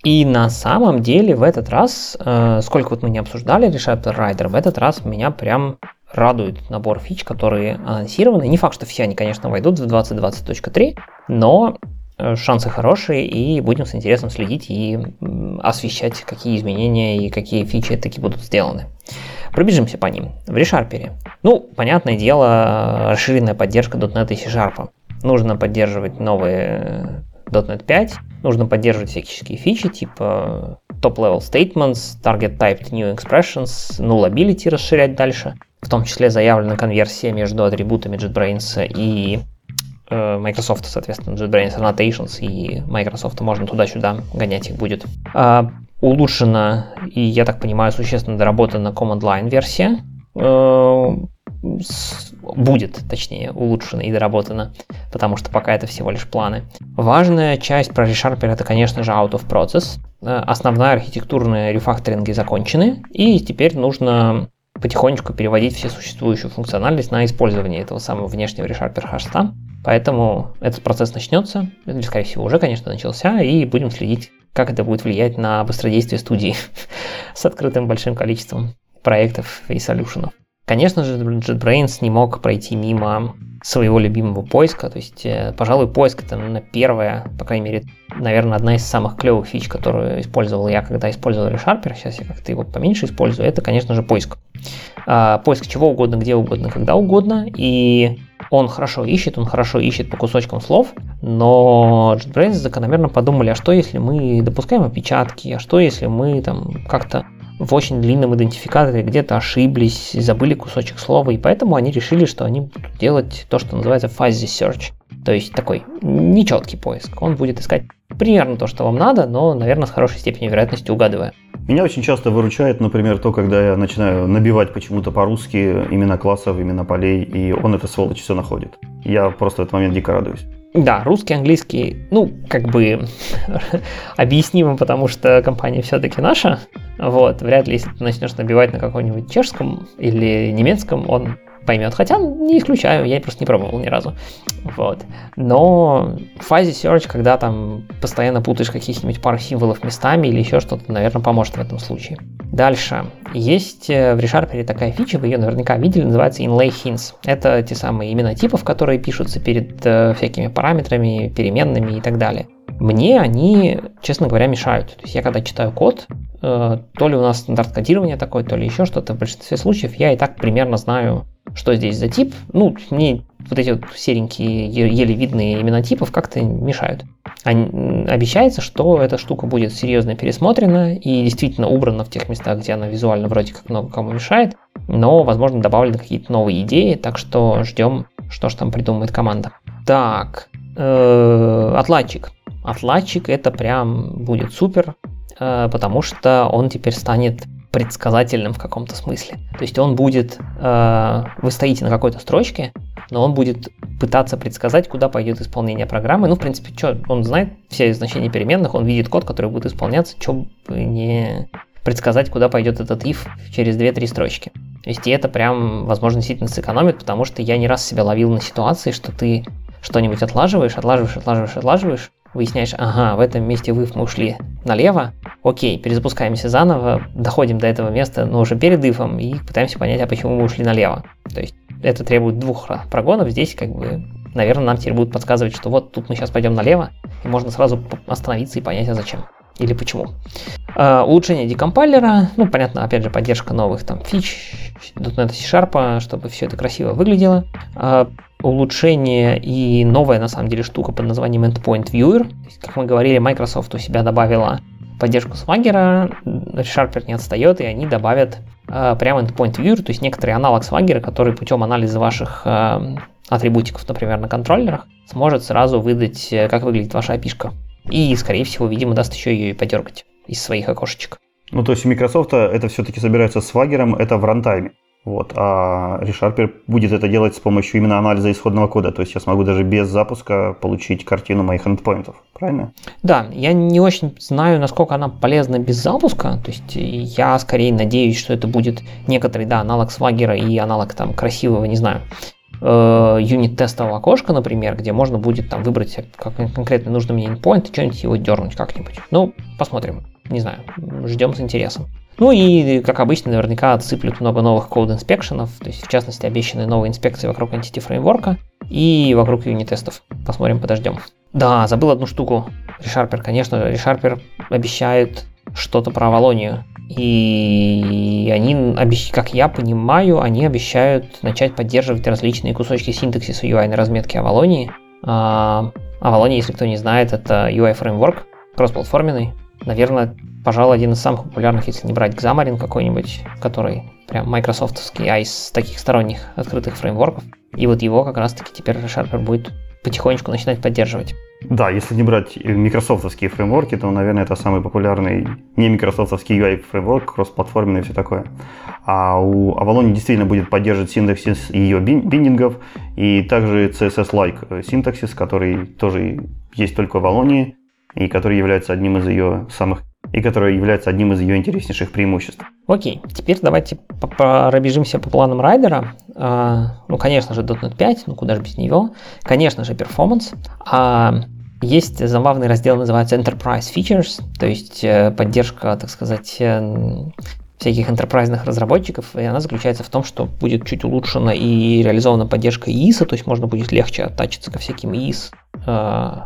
И на самом деле в этот раз, э, сколько вот мы не обсуждали ReSharper Rider, в этот раз меня прям радует набор фич, которые анонсированы. Не факт, что все они, конечно, войдут в 2020.3, но э, шансы хорошие, и будем с интересом следить и освещать, какие изменения и какие фичи таки будут сделаны. Пробежимся по ним. В ReSharper. Ну, понятное дело, расширенная поддержка .NET и C-Sharp. Нужно поддерживать новые .NET 5, нужно поддерживать всякие фичи, типа top-level statements, target typed new expressions, nullability расширять дальше. В том числе заявлена конверсия между атрибутами JetBrains и э, Microsoft, соответственно, JetBrains Annotations и Microsoft можно туда-сюда гонять их будет. А, улучшена и, я так понимаю, существенно доработана Command Line версия. Э, будет, точнее, улучшена и доработана, потому что пока это всего лишь планы. Важная часть про ReSharper это, конечно же, out of process. Э, основная архитектурные рефакторинги закончены, и теперь нужно потихонечку переводить все существующую функциональность на использование этого самого внешнего ReSharper хаста. Поэтому этот процесс начнется, или, скорее всего, уже, конечно, начался, и будем следить, как это будет влиять на быстродействие студии (laughs) с открытым большим количеством проектов и солюшенов. Конечно же, JetBrains не мог пройти мимо своего любимого поиска. То есть, э, пожалуй, поиск это на первая, по крайней мере, наверное, одна из самых клевых фич, которую использовал я, когда использовал ReSharper. Сейчас я как-то его поменьше использую. Это, конечно же, поиск. А, поиск чего угодно, где угодно, когда угодно. И он хорошо ищет, он хорошо ищет по кусочкам слов, но JetBrains закономерно подумали, а что если мы допускаем опечатки, а что если мы там как-то в очень длинном идентификаторе где-то ошиблись, забыли кусочек слова, и поэтому они решили, что они будут делать то, что называется fuzzy search. То есть такой нечеткий поиск. Он будет искать примерно то, что вам надо, но, наверное, с хорошей степенью вероятности угадывая. Меня очень часто выручает, например, то, когда я начинаю набивать почему-то по-русски имена классов, имена полей, и он это сволочь все находит. Я просто в этот момент дико радуюсь. Да, русский, английский, ну, как бы (laughs) объяснимо, потому что компания все-таки наша. Вот, вряд ли, если ты начнешь набивать на каком-нибудь чешском или немецком, он поймет. Хотя не исключаю, я просто не пробовал ни разу. Вот. Но в фазе search, когда там постоянно путаешь каких-нибудь пару символов местами или еще что-то, наверное, поможет в этом случае. Дальше. Есть э, в ReSharper такая фича, вы ее наверняка видели, называется inlay hints. Это те самые имена типов, которые пишутся перед э, всякими параметрами, переменными и так далее. Мне они, честно говоря, мешают. То есть я когда читаю код, э, то ли у нас стандарт кодирования такой, то ли еще что-то, в большинстве случаев я и так примерно знаю, что здесь за тип. Ну, мне вот эти вот серенькие, еле видные имена типов как-то мешают. обещается, что эта штука будет серьезно пересмотрена и действительно убрана в тех местах, где она визуально вроде как много кому мешает, но, возможно, добавлены какие-то новые идеи, так что ждем, что же там придумает команда. Так, э, отладчик. Отладчик это прям будет супер, э, потому что он теперь станет предсказательным в каком-то смысле. То есть он будет, э, вы стоите на какой-то строчке, но он будет пытаться предсказать, куда пойдет исполнение программы. Ну, в принципе, что, он знает все значения переменных, он видит код, который будет исполняться, что не предсказать, куда пойдет этот if через 2-3 строчки. То есть и это прям, возможно, действительно сэкономит, потому что я не раз себя ловил на ситуации, что ты что-нибудь отлаживаешь, отлаживаешь, отлаживаешь, отлаживаешь, выясняешь, ага, в этом месте вы мы ушли налево, окей, перезапускаемся заново, доходим до этого места, но уже перед ифом, и пытаемся понять, а почему мы ушли налево. То есть это требует двух прогонов, здесь как бы, наверное, нам теперь будут подсказывать, что вот тут мы сейчас пойдем налево, и можно сразу остановиться и понять, а зачем или почему. Uh, улучшение декомпайлера, ну, понятно, опять же, поддержка новых там фич, .NET C-Sharp, чтобы все это красиво выглядело. Uh, улучшение и новая, на самом деле, штука под названием Endpoint Viewer. Как мы говорили, Microsoft у себя добавила поддержку Swagger, ReSharper не отстает, и они добавят э, прямо Endpoint Viewer, то есть некоторый аналог Swagger, который путем анализа ваших э, атрибутиков, например, на контроллерах, сможет сразу выдать, э, как выглядит ваша API. И, скорее всего, видимо, даст еще ее и подергать из своих окошечек. Ну, то есть у Microsoft это все-таки собирается с Swagger, это в рантайме. Вот. А ReSharper будет это делать с помощью именно анализа исходного кода. То есть я смогу даже без запуска получить картину моих эндпоинтов. Правильно? Да, я не очень знаю, насколько она полезна без запуска. То есть я скорее надеюсь, что это будет некоторый, да, аналог Swagger и аналог там красивого, не знаю, э, юнит-тестового окошка, например, где можно будет там выбрать как конкретно нужный мне endpoint и что-нибудь его дернуть как-нибудь. Ну, посмотрим. Не знаю, ждем с интересом. Ну и, как обычно, наверняка отсыплют много новых код инспекшенов, то есть, в частности, обещанные новые инспекции вокруг Entity фреймворка и вокруг юнит-тестов. Посмотрим, подождем. Да, забыл одну штуку. ReSharper, конечно же, ReSharper обещает что-то про Авалонию. И они, как я понимаю, они обещают начать поддерживать различные кусочки синтаксиса UI на разметке Авалонии. А, Авалония, если кто не знает, это UI-фреймворк, кроссплатформенный. Наверное, пожалуй, один из самых популярных, если не брать Xamarin какой-нибудь, который прям майкрософтовский, а из таких сторонних открытых фреймворков. И вот его как раз-таки теперь ReSharper будет потихонечку начинать поддерживать. Да, если не брать микрософтовские фреймворки, то, наверное, это самый популярный не микрософтовский UI фреймворк, кроссплатформенный и все такое. А у Avalon действительно будет поддерживать синтаксис ее биндингов и также CSS-like синтаксис, который тоже есть только в Avalon и который является одним из ее самых и которая является одним из ее интереснейших преимуществ. Окей, теперь давайте пробежимся по планам райдера. А, ну, конечно же, .NET 5, ну куда же без него. Конечно же, performance. А, есть забавный раздел, называется Enterprise Features, то есть э, поддержка, так сказать, э, всяких enterprise разработчиков, и она заключается в том, что будет чуть улучшена и реализована поддержка EIS, то есть можно будет легче оттачиться ко всяким EIS э,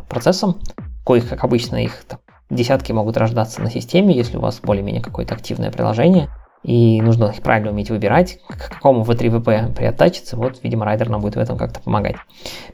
коих, как обычно, их там, Десятки могут рождаться на системе, если у вас более-менее какое-то активное приложение, и нужно их правильно уметь выбирать, к какому V3VP приоттачиться. Вот, видимо, райдер нам будет в этом как-то помогать.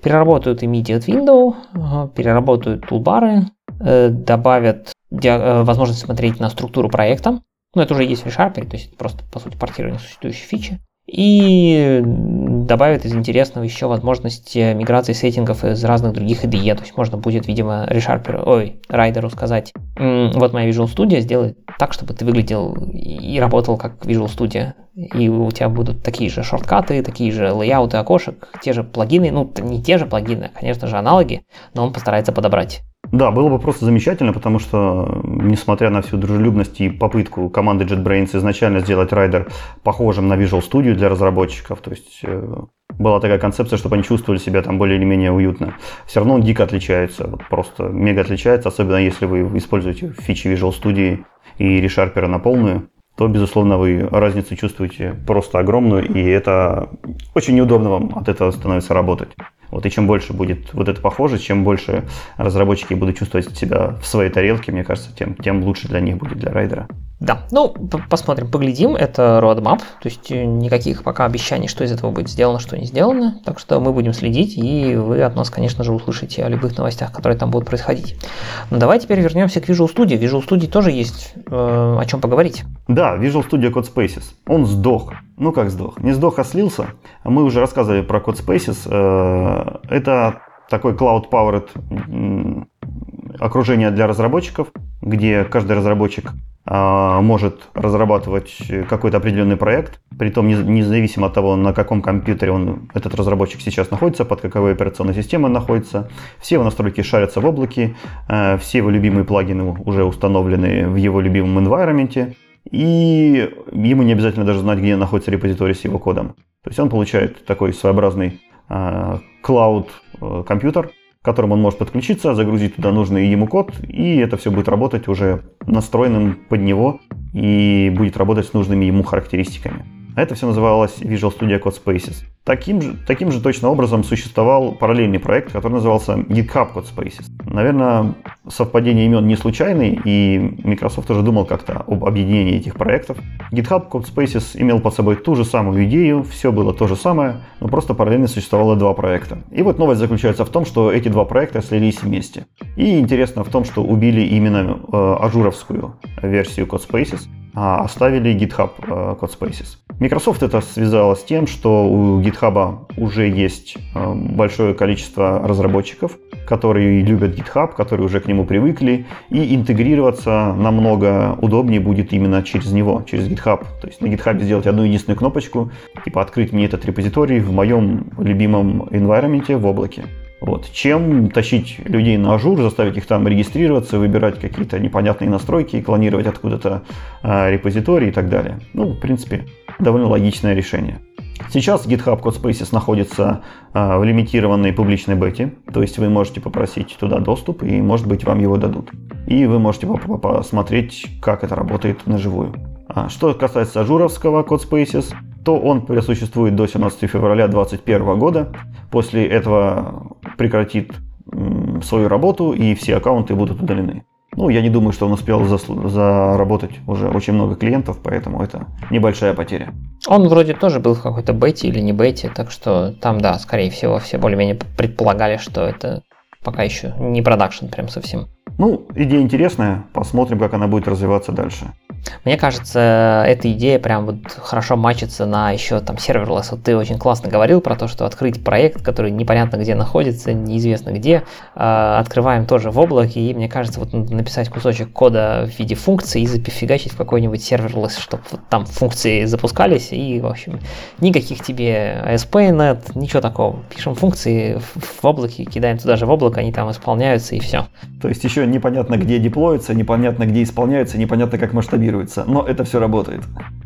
Переработают immediate window, переработают тулбары, э, добавят э, возможность смотреть на структуру проекта. Ну, это уже есть в ReSharper, то есть просто, по сути, портирование существующей фичи. И добавит из интересного еще возможность миграции сеттингов из разных других IDE. То есть можно будет, видимо, ReSharper, ой, райдеру сказать, вот моя Visual Studio, сделай так, чтобы ты выглядел и работал как Visual Studio. И у тебя будут такие же шорткаты, такие же лейауты окошек, те же плагины, ну, не те же плагины, а, конечно же, аналоги, но он постарается подобрать. Да, было бы просто замечательно, потому что, несмотря на всю дружелюбность и попытку команды JetBrains изначально сделать райдер похожим на Visual Studio для разработчиков, то есть э, была такая концепция, чтобы они чувствовали себя там более или менее уютно. Все равно он дико отличается, вот просто мега отличается, особенно если вы используете фичи Visual Studio и ReSharper на полную то, безусловно, вы разницу чувствуете просто огромную, и это очень неудобно вам от этого становится работать. Вот и чем больше будет вот это похоже, чем больше разработчики будут чувствовать себя в своей тарелке, мне кажется, тем, тем лучше для них будет, для райдера. Да, ну, посмотрим, поглядим. Это roadmap, то есть э, никаких пока обещаний, что из этого будет сделано, что не сделано. Так что мы будем следить, и вы от нас, конечно же, услышите о любых новостях, которые там будут происходить. Но давай теперь вернемся к Visual Studio. Visual Studio тоже есть э, о чем поговорить. Да, Visual Studio Codespaces. Он сдох. Ну как сдох? Не сдох, а слился. Мы уже рассказывали про Codespaces. Э, это такой cloud-powered окружение для разработчиков, где каждый разработчик а, может разрабатывать какой-то определенный проект, при том независимо от того, на каком компьютере он, этот разработчик сейчас находится, под какой операционной системой находится. Все его настройки шарятся в облаке, э, все его любимые плагины уже установлены в его любимом environment, и ему не обязательно даже знать, где находится репозиторий с его кодом. То есть он получает такой своеобразный cloud-компьютер, э, к которому он может подключиться, загрузить туда нужный ему код, и это все будет работать уже настроенным под него и будет работать с нужными ему характеристиками. Это все называлось Visual Studio Code Spaces. Таким же, таким же точно образом существовал параллельный проект, который назывался GitHub Code Spaces. Наверное, совпадение имен не случайный, и Microsoft уже думал как-то об объединении этих проектов. GitHub Codespaces имел под собой ту же самую идею, все было то же самое, но просто параллельно существовало два проекта. И вот новость заключается в том, что эти два проекта слились вместе. И интересно в том, что убили именно э, Azure овскую версию Codespaces, а оставили GitHub э, Codespaces. Microsoft это связала с тем, что у GitHub уже есть э, большое количество разработчиков, которые любят GitHub, которые уже к нему привыкли, и интегрироваться намного удобнее будет именно через него, через GitHub. То есть на GitHub сделать одну единственную кнопочку, типа открыть мне этот репозиторий в моем любимом environment в облаке. Вот. Чем тащить людей на Azure, заставить их там регистрироваться, выбирать какие-то непонятные настройки, клонировать откуда-то э, репозитории и так далее. Ну, в принципе, довольно логичное решение. Сейчас GitHub Codespaces находится э, в лимитированной публичной бете, то есть вы можете попросить туда доступ, и, может быть, вам его дадут. И вы можете посмотреть, как это работает наживую. А, что касается Azure овского Codespaces, то он просуществует до 17 февраля 2021 года. После этого прекратит свою работу и все аккаунты будут удалены. Ну, я не думаю, что он успел заработать уже очень много клиентов, поэтому это небольшая потеря. Он вроде тоже был в какой-то бете или не бете, так что там, да, скорее всего, все более-менее предполагали, что это пока еще не production прям совсем. Ну, идея интересная, посмотрим, как она будет развиваться дальше. Мне кажется, эта идея прям вот хорошо мачится на еще там serverless. Вот ты очень классно говорил про то, что открыть проект, который непонятно где находится, неизвестно где, э, открываем тоже в облаке, и мне кажется, вот написать кусочек кода в виде функции и запифигачить в какой-нибудь serverless, чтобы вот там функции запускались, и, в общем, никаких тебе ASP.NET, ничего такого. Пишем функции в, облаке, кидаем туда же в облако, они там исполняются, и все. То есть еще непонятно, где деплоятся, непонятно, где исполняются, непонятно, как масштабируются масштабируется, но это все работает.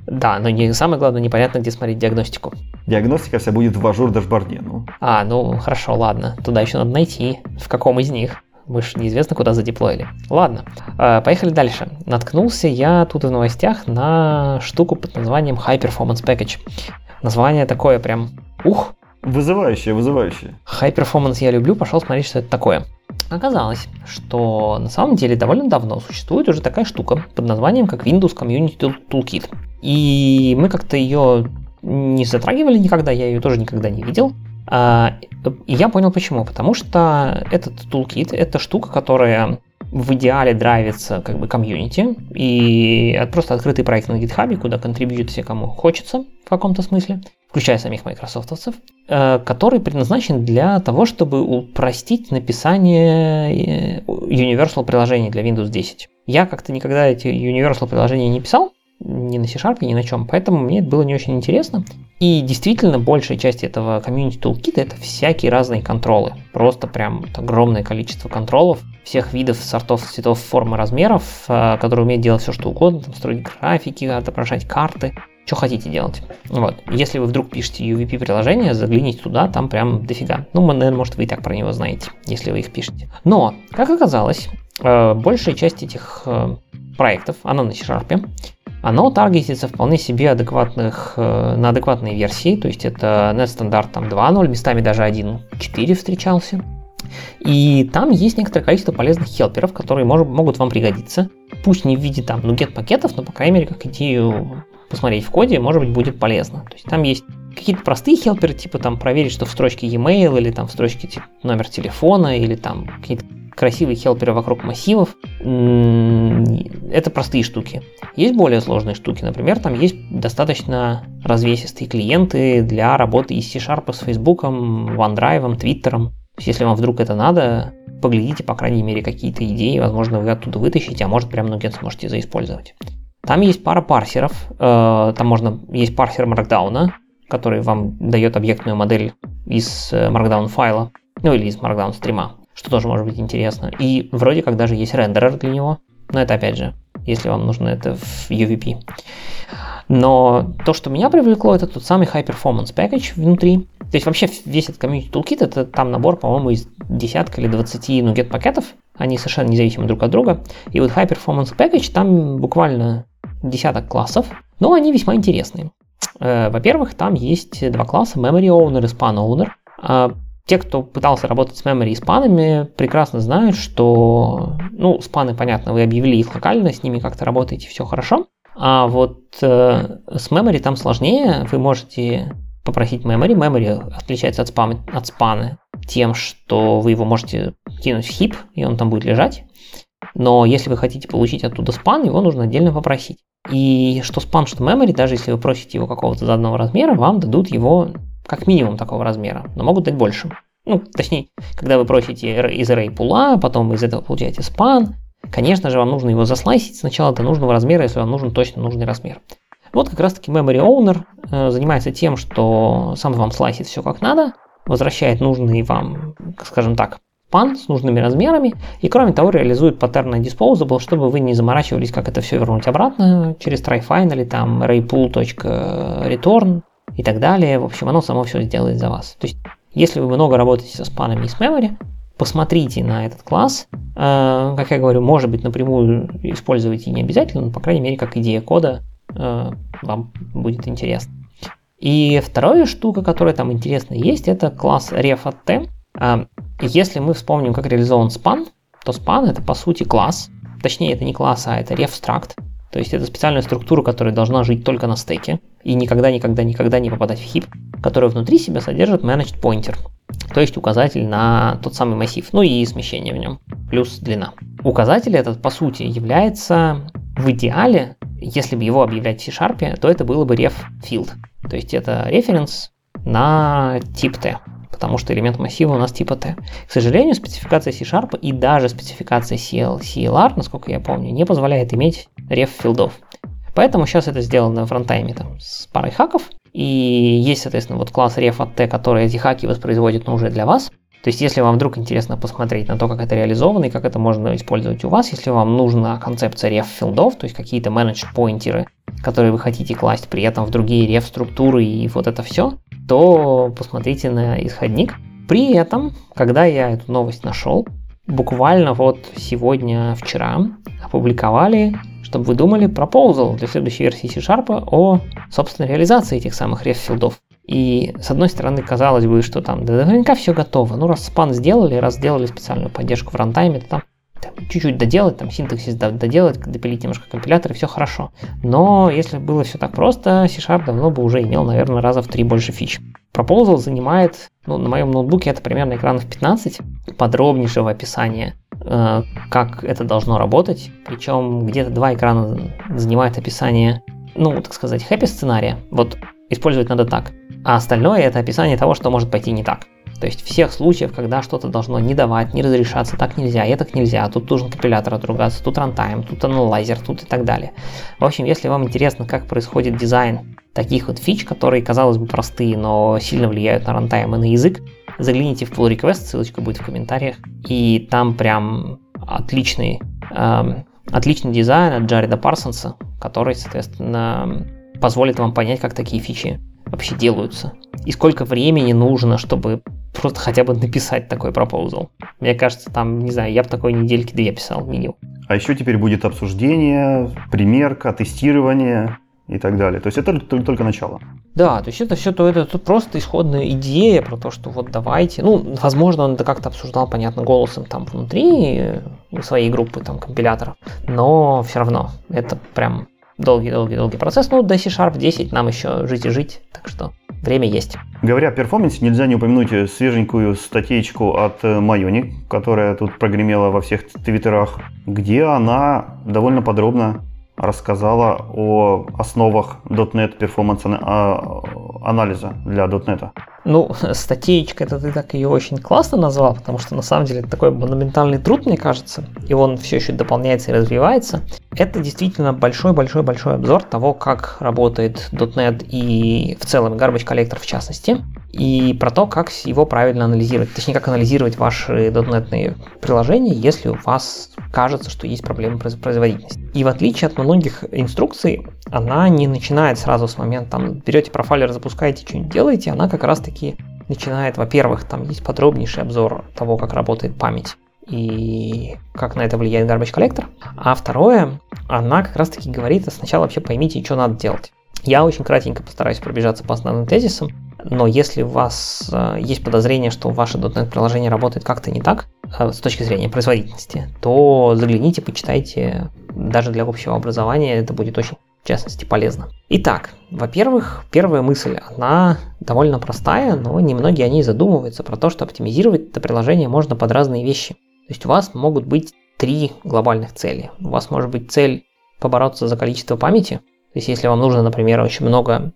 Да, но не, самое главное, непонятно, где смотреть диагностику. Диагностика вся будет в Azure dashboard е. Ну. А, ну хорошо, ладно. Туда еще надо найти, в каком из них. Мы же неизвестно, куда задеплоили. Ладно, э, поехали дальше. Наткнулся я тут в новостях на штуку под названием High Performance Package. Название такое прям ух. Вызывающее, вызывающее. High Performance я люблю, пошел смотреть, что это такое. Оказалось, что на самом деле довольно давно существует уже такая штука под названием как Windows Community Toolkit. И мы как-то ее не затрагивали никогда, я ее тоже никогда не видел. А, и я понял почему. Потому что этот toolkit – это штука, которая в идеале драйвится как бы комьюнити и просто открытый проект на GitHub, куда контрибьют все, кому хочется в каком-то смысле включая самих майкрософтовцев, э, который предназначен для того, чтобы упростить написание э, Universal приложений для Windows 10. Я как-то никогда эти Universal приложения не писал, ни на C-Sharp, ни на чем, поэтому мне это было не очень интересно. И действительно, большая часть этого Community Toolkit это всякие разные контролы. Просто прям огромное количество контролов, всех видов, сортов, цветов, форм и размеров, э, который умеет делать все, что угодно, там, строить графики, отображать карты, что хотите делать. Вот. Если вы вдруг пишете UVP-приложение, загляните туда, там прям дофига. Ну, наверное, может, вы и так про него знаете, если вы их пишете. Но, как оказалось, э, большая часть этих э, проектов, она на C-Sharp, оно таргетится вполне себе адекватных, на адекватные версии, то есть это NetStandard там 2.0, местами даже 1.4 встречался. И там есть некоторое количество полезных хелперов, которые может, могут вам пригодиться. Пусть не в виде там нугет пакетов, но по крайней мере как идею посмотреть в коде, может быть, будет полезно. То есть там есть какие-то простые хелперы, типа там проверить, что в строчке e-mail или там в строчке типа, номер телефона или там какие-то красивые хелперы вокруг массивов. Это простые штуки. Есть более сложные штуки. Например, там есть достаточно развесистые клиенты для работы из C-Sharp с Facebook, OneDrive, Twitter. Если вам вдруг это надо, поглядите, по крайней мере, какие-то идеи, возможно, вы оттуда вытащите, а может, прям Nugget сможете заиспользовать. Там есть пара парсеров, э, там можно, есть парсер Markdown, который вам дает объектную модель из э, Markdown файла, ну или из Markdown стрима, что тоже может быть интересно. И вроде как даже есть рендерер для него, но это опять же, если вам нужно это в UVP. Но то, что меня привлекло, это тот самый High Performance Package внутри. То есть вообще весь этот Community Toolkit это там набор, по-моему, из десятка или 20 NuGet пакетов. Они совершенно независимы друг от друга. И вот High Performance Package там буквально десяток классов, но они весьма интересные. Э, во-первых, там есть два класса Memory Owner и Span Owner. А те, кто пытался работать с memory и спанами, прекрасно знают, что, ну, спаны, понятно, вы объявили их локально, с ними как-то работаете, все хорошо. А вот э, с memory там сложнее. Вы можете попросить memory. Memory отличается от, спам, от спаны тем, что вы его можете кинуть в хип, и он там будет лежать. Но если вы хотите получить оттуда спан, его нужно отдельно попросить. И что спан, что memory, даже если вы просите его какого-то заданного размера, вам дадут его как минимум такого размера, но могут дать больше. Ну, точнее, когда вы просите из array пула, потом из этого получаете спан, Конечно же, вам нужно его заслайсить сначала до нужного размера, если вам нужен точно нужный размер. Вот как раз таки Memory Owner э, занимается тем, что сам вам слайсит все как надо, возвращает нужный вам, скажем так, пан с нужными размерами, и кроме того реализует паттерн disposable, чтобы вы не заморачивались, как это все вернуть обратно через tryfind или там arraypool.return и так далее. В общем, оно само все сделает за вас. То есть, если вы много работаете со спанами и с memory, посмотрите на этот класс. Э, как я говорю, может быть, напрямую использовать и не обязательно, но, по крайней мере, как идея кода вам будет интересно. И вторая штука, которая там интересна есть, это класс ref э, Если мы вспомним, как реализован span, то span это по сути класс. Точнее, это не класс, а это refstruct. То есть это специальная структура, которая должна жить только на стеке и никогда, никогда, никогда не попадать в хип, которая внутри себя содержит managed pointer то есть указатель на тот самый массив, ну и смещение в нем, плюс длина. Указатель этот, по сути, является в идеале, если бы его объявлять в C-Sharp, то это было бы ref field, то есть это референс на тип T, потому что элемент массива у нас типа T. К сожалению, спецификация C-Sharp и даже спецификация CL, CLR, насколько я помню, не позволяет иметь ref филдов. Поэтому сейчас это сделано в фронтайме там, с парой хаков, и есть, соответственно, вот класс ref от t, который эти хаки воспроизводит, но уже для вас. То есть, если вам вдруг интересно посмотреть на то, как это реализовано и как это можно использовать у вас, если вам нужна концепция ref филдов, то есть какие-то managed поинтеры, которые вы хотите класть при этом в другие ref структуры и вот это все, то посмотрите на исходник. При этом, когда я эту новость нашел, буквально вот сегодня, вчера опубликовали чтобы вы думали proposal для следующей версии C-Sharp о собственной реализации этих самых реф-филдов. И с одной стороны, казалось бы, что там да, наверняка все готово. Ну, раз спан сделали, раз сделали специальную поддержку в рантайме, то там, чуть-чуть доделать, там синтаксис доделать, допилить немножко компилятор, и все хорошо. Но если было все так просто, C-Sharp давно бы уже имел, наверное, раза в три больше фич. Proposal занимает, ну, на моем ноутбуке это примерно экранов 15 подробнейшего описания Э, как это должно работать. Причем где-то два экрана занимает описание, ну, так сказать, happy сценария. Вот использовать надо так. А остальное это описание того, что может пойти не так. То есть всех случаев, когда что-то должно не давать, не разрешаться, так нельзя, и так нельзя, тут должен компилятор отругаться, тут runtime, тут analyzer, тут и так далее. В общем, если вам интересно, как происходит дизайн таких вот фич, которые, казалось бы, простые, но сильно влияют на runtime и на язык, загляните в pull request, ссылочка будет в комментариях, и там прям отличный, эм, отличный дизайн от Джареда Парсонса, который, соответственно, позволит вам понять, как такие фичи вообще делаются. И сколько времени нужно, чтобы просто хотя бы написать такой пропозал. Мне кажется, там, не знаю, я бы такой недельки две писал минимум. А еще теперь будет обсуждение, примерка, тестирование и так далее. То есть это только, только начало. Да, то есть это все то это тут просто исходная идея про то, что вот давайте, ну, возможно, он это как-то обсуждал, понятно, голосом там внутри своей группы там компиляторов, но все равно это прям долгий-долгий-долгий процесс. Ну, до C-Sharp 10 нам еще жить и жить, так что время есть. Говоря о performance, нельзя не упомянуть свеженькую статейку от Маони, которая тут прогремела во всех твиттерах, где она довольно подробно рассказала о основах .NET performance а, анализа для .NET. Ну, (laughs) статейка, это ты так ее очень классно назвал, потому что на самом деле это такой монументальный труд, мне кажется, и он все еще дополняется и развивается. Это действительно большой-большой-большой обзор того, как работает .NET и в целом Garbage Collector в частности и про то, как его правильно анализировать, точнее, как анализировать ваши .NET приложения, если у вас кажется, что есть проблемы производительности. И в отличие от многих инструкций, она не начинает сразу с момента, там, берете профайлер, запускаете, что-нибудь делаете, она как раз-таки начинает, во-первых, там есть подробнейший обзор того, как работает память и как на это влияет Garbage Collector. А второе, она как раз-таки говорит, сначала вообще поймите, что надо делать. Я очень кратенько постараюсь пробежаться по основным тезисам, но если у вас э, есть подозрение, что ваше .NET приложение работает как-то не так, э, с точки зрения производительности, то загляните, почитайте. Даже для общего образования это будет очень, в частности, полезно. Итак, во-первых, первая мысль, она довольно простая, но немногие о ней задумываются про то, что оптимизировать это приложение можно под разные вещи. То есть у вас могут быть три глобальных цели. У вас может быть цель побороться за количество памяти, то есть если вам нужно, например, очень много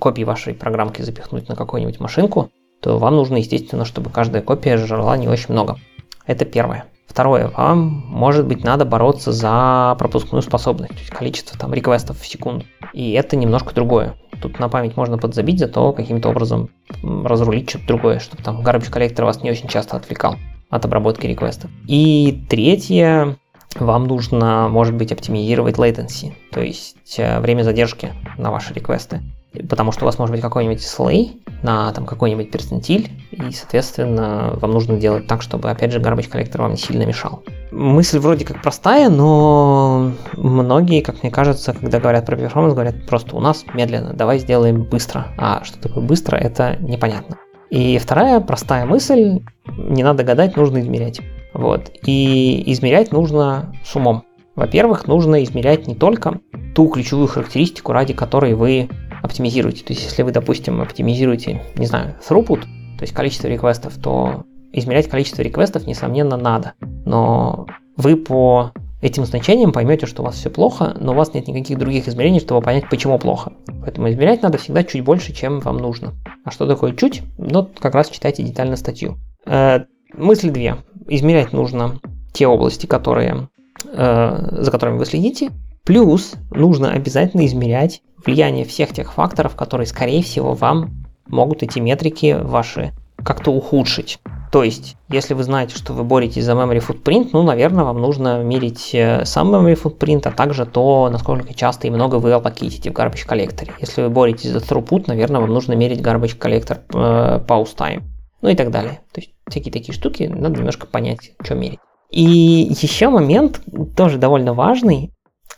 копий вашей программки запихнуть на какую-нибудь машинку, то вам нужно, естественно, чтобы каждая копия жрала не очень много. Это первое. Второе, вам, может быть, надо бороться за пропускную способность, то есть количество там реквестов в секунду. И это немножко другое. Тут на память можно подзабить, зато каким-то образом разрулить что-то другое, чтобы там garbage коллектор вас не очень часто отвлекал от обработки реквестов. И третье, вам нужно, может быть, оптимизировать latency, то есть э, время задержки на ваши request ы. Потому что у вас может быть какой-нибудь SLA на там какой-нибудь перцентиль, и, соответственно, вам нужно делать так, чтобы, опять же, garbage collector вам не сильно мешал. Мысль вроде как простая, но многие, как мне кажется, когда говорят про performance, говорят просто у нас медленно, давай сделаем быстро. А что такое быстро, это непонятно. И вторая простая мысль, не надо гадать, нужно измерять. Вот. И измерять нужно с умом. Во-первых, нужно измерять не только ту ключевую характеристику, ради которой вы оптимизируете. То есть, если вы, допустим, оптимизируете, не знаю, throughput, то есть количество реквестов, то измерять количество реквестов, несомненно, надо. Но вы по этим значениям поймете, что у вас все плохо, но у вас нет никаких других измерений, чтобы понять, почему плохо. Поэтому измерять надо всегда чуть больше, чем вам нужно. А что такое чуть? Ну, как раз читайте детально статью. Э, мысли две измерять нужно те области, которые, э, за которыми вы следите. Плюс нужно обязательно измерять влияние всех тех факторов, которые, скорее всего, вам могут эти метрики ваши как-то ухудшить. То есть, если вы знаете, что вы боретесь за memory footprint, ну, наверное, вам нужно мерить э, сам memory footprint, а также то, насколько часто и много вы аллокейтите в garbage коллекторе. Если вы боретесь за throughput, наверное, вам нужно мерить garbage э, pause time ну и так далее. То есть всякие такие штуки надо немножко понять, что мерить. И еще момент тоже довольно важный.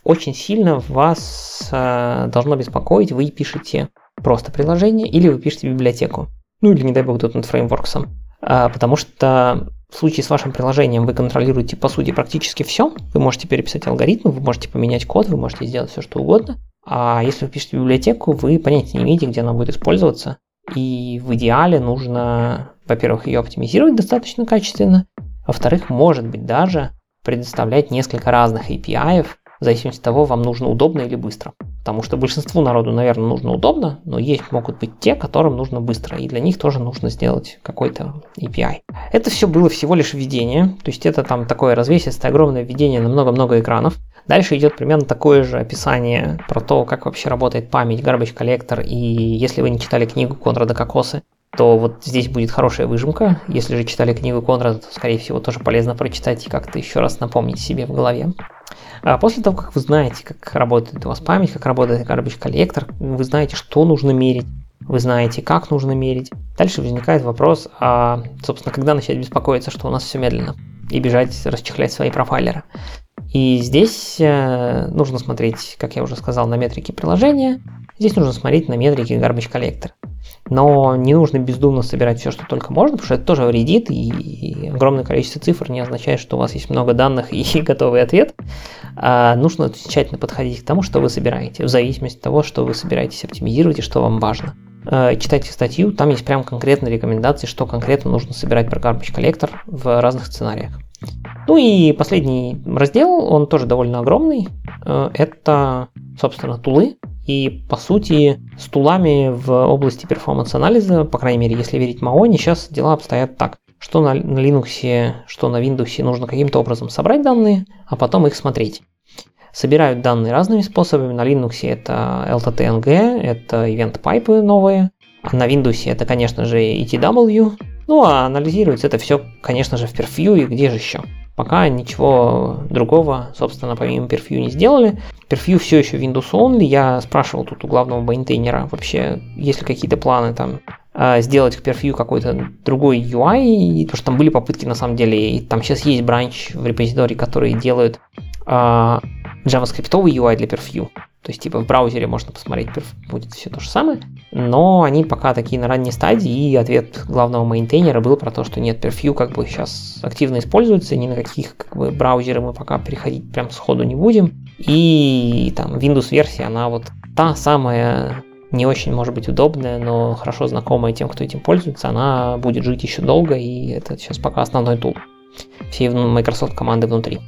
Очень сильно вас э, должно беспокоить, вы пишете просто приложение или вы пишете библиотеку. Ну или, не дай бог, над фреймворксом. Э, потому что в случае с вашим приложением вы контролируете, по сути, практически все. Вы можете переписать алгоритмы, вы можете поменять код, вы можете сделать все, что угодно. А если вы пишете библиотеку, вы понятия не имеете, где она будет использоваться. И в идеале нужно во-первых, ее оптимизировать достаточно качественно, во-вторых, может быть даже предоставлять несколько разных API, в зависимости от того, вам нужно удобно или быстро. Потому что большинству народу, наверное, нужно удобно, но есть могут быть те, которым нужно быстро, и для них тоже нужно сделать какой-то API. Это все было всего лишь введение, то есть это там такое развесистое огромное введение на много-много экранов. Дальше идет примерно такое же описание про то, как вообще работает память, garbage коллектор, и если вы не читали книгу Конрада Кокосы, то вот здесь будет хорошая выжимка. Если же читали книгу Конрада, то, скорее всего, тоже полезно прочитать и как-то еще раз напомнить себе в голове. А после того, как вы знаете, как работает у вас память, как работает garbage коллектор, вы знаете, что нужно мерить, вы знаете, как нужно мерить. Дальше возникает вопрос, а, собственно, когда начать беспокоиться, что у нас все медленно, и бежать расчехлять свои профайлеры. И здесь э, нужно смотреть, как я уже сказал, на метрики приложения. Здесь нужно смотреть на метрики Garbage Collector. Но не нужно бездумно собирать все, что только можно, потому что это тоже вредит, и огромное количество цифр не означает, что у вас есть много данных и (laughs) готовый ответ. А нужно тщательно подходить к тому, что вы собираете, в зависимости от того, что вы собираетесь оптимизировать и что вам важно. Э, читайте статью, там есть прям конкретные рекомендации, что конкретно нужно собирать про Garbage Collector в разных сценариях. Ну и последний раздел, он тоже довольно огромный. Э, это, собственно, tool ы. И, по сути, с tool ами в области performance-анализа, по крайней мере, если верить Маоне, сейчас дела обстоят так. Что на, на Linux, что на Windows нужно каким-то образом собрать данные, а потом их смотреть. Собирают данные разными способами. На Linux это LTTng, это event pipe ы новые. А на Windows это, конечно же, ETW. Ну а анализируется это все, конечно же, в PerfView и где же еще. Пока ничего другого, собственно, помимо Perfview не сделали. Perfview все еще Windows Only. Я спрашивал тут у главного мейнтейнера вообще, есть ли какие-то планы там а, сделать к Perfview какой-то другой UI, потому что там были попытки на самом деле, и там сейчас есть бранч в репозитории, которые делают а, JavaScript UI для Perfview. То есть, типа, в браузере можно посмотреть, будет все то же самое. Но они пока такие на ранней стадии, и ответ главного мейнтейнера был про то, что нет, Perfview как бы сейчас активно используется, ни на каких как бы, браузеры мы пока переходить прям сходу не будем. И там Windows-версия, она вот та самая не очень, может быть, удобная, но хорошо знакомая тем, кто этим пользуется, она будет жить еще долго, и это сейчас пока основной тул всей Microsoft команды внутри.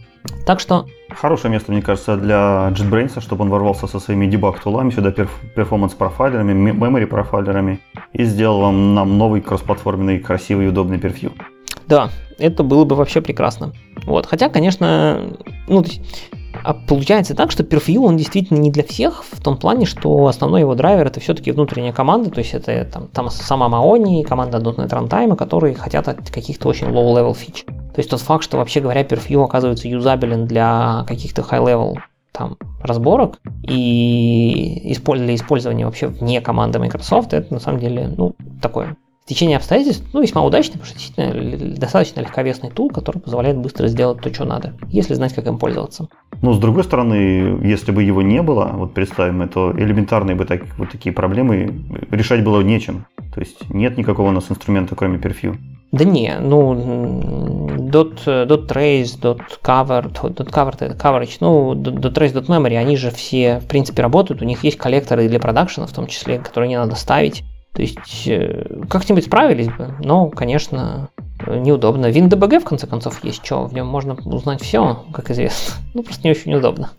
Так что... Хорошее место, мне кажется, для JetBrains, чтобы он ворвался со своими дебаг-тулами сюда, перформанс-профайлерами, memory-профайлерами и сделал вам нам новый кроссплатформенный, красивый и удобный перфью. Да, это было бы вообще прекрасно. Вот. Хотя, конечно, ну, а получается так, что Perfview, он действительно не для всех, в том плане, что основной его драйвер это все-таки внутренняя команда, то есть это там, там сама Maoni, команда .NET Runtime, которые хотят от каких-то очень low-level фич. То есть тот факт, что вообще говоря, Perfview оказывается юзабелен для каких-то high-level там разборок и использования вообще вне команды Microsoft, это на самом деле, ну, такое течение обстоятельств ну, весьма удачный, потому что действительно достаточно легковесный тул, который позволяет быстро сделать то, что надо, если знать, как им пользоваться. Ну, с другой стороны, если бы его не было, вот представим, это элементарные бы так, вот такие проблемы решать было нечем. То есть нет никакого у нас инструмента, кроме Perfview. Да не, ну, dot, dot trace, dot cover, dot cover, coverage, ну, dot trace, dot memory, они же все, в принципе, работают, у них есть коллекторы для продакшена, в том числе, которые не надо ставить. То есть э, как-нибудь справились бы, но, конечно, неудобно. WinDBG, в конце концов, есть что, в нем можно узнать все, как известно. (laughs) Ну, просто не очень удобно.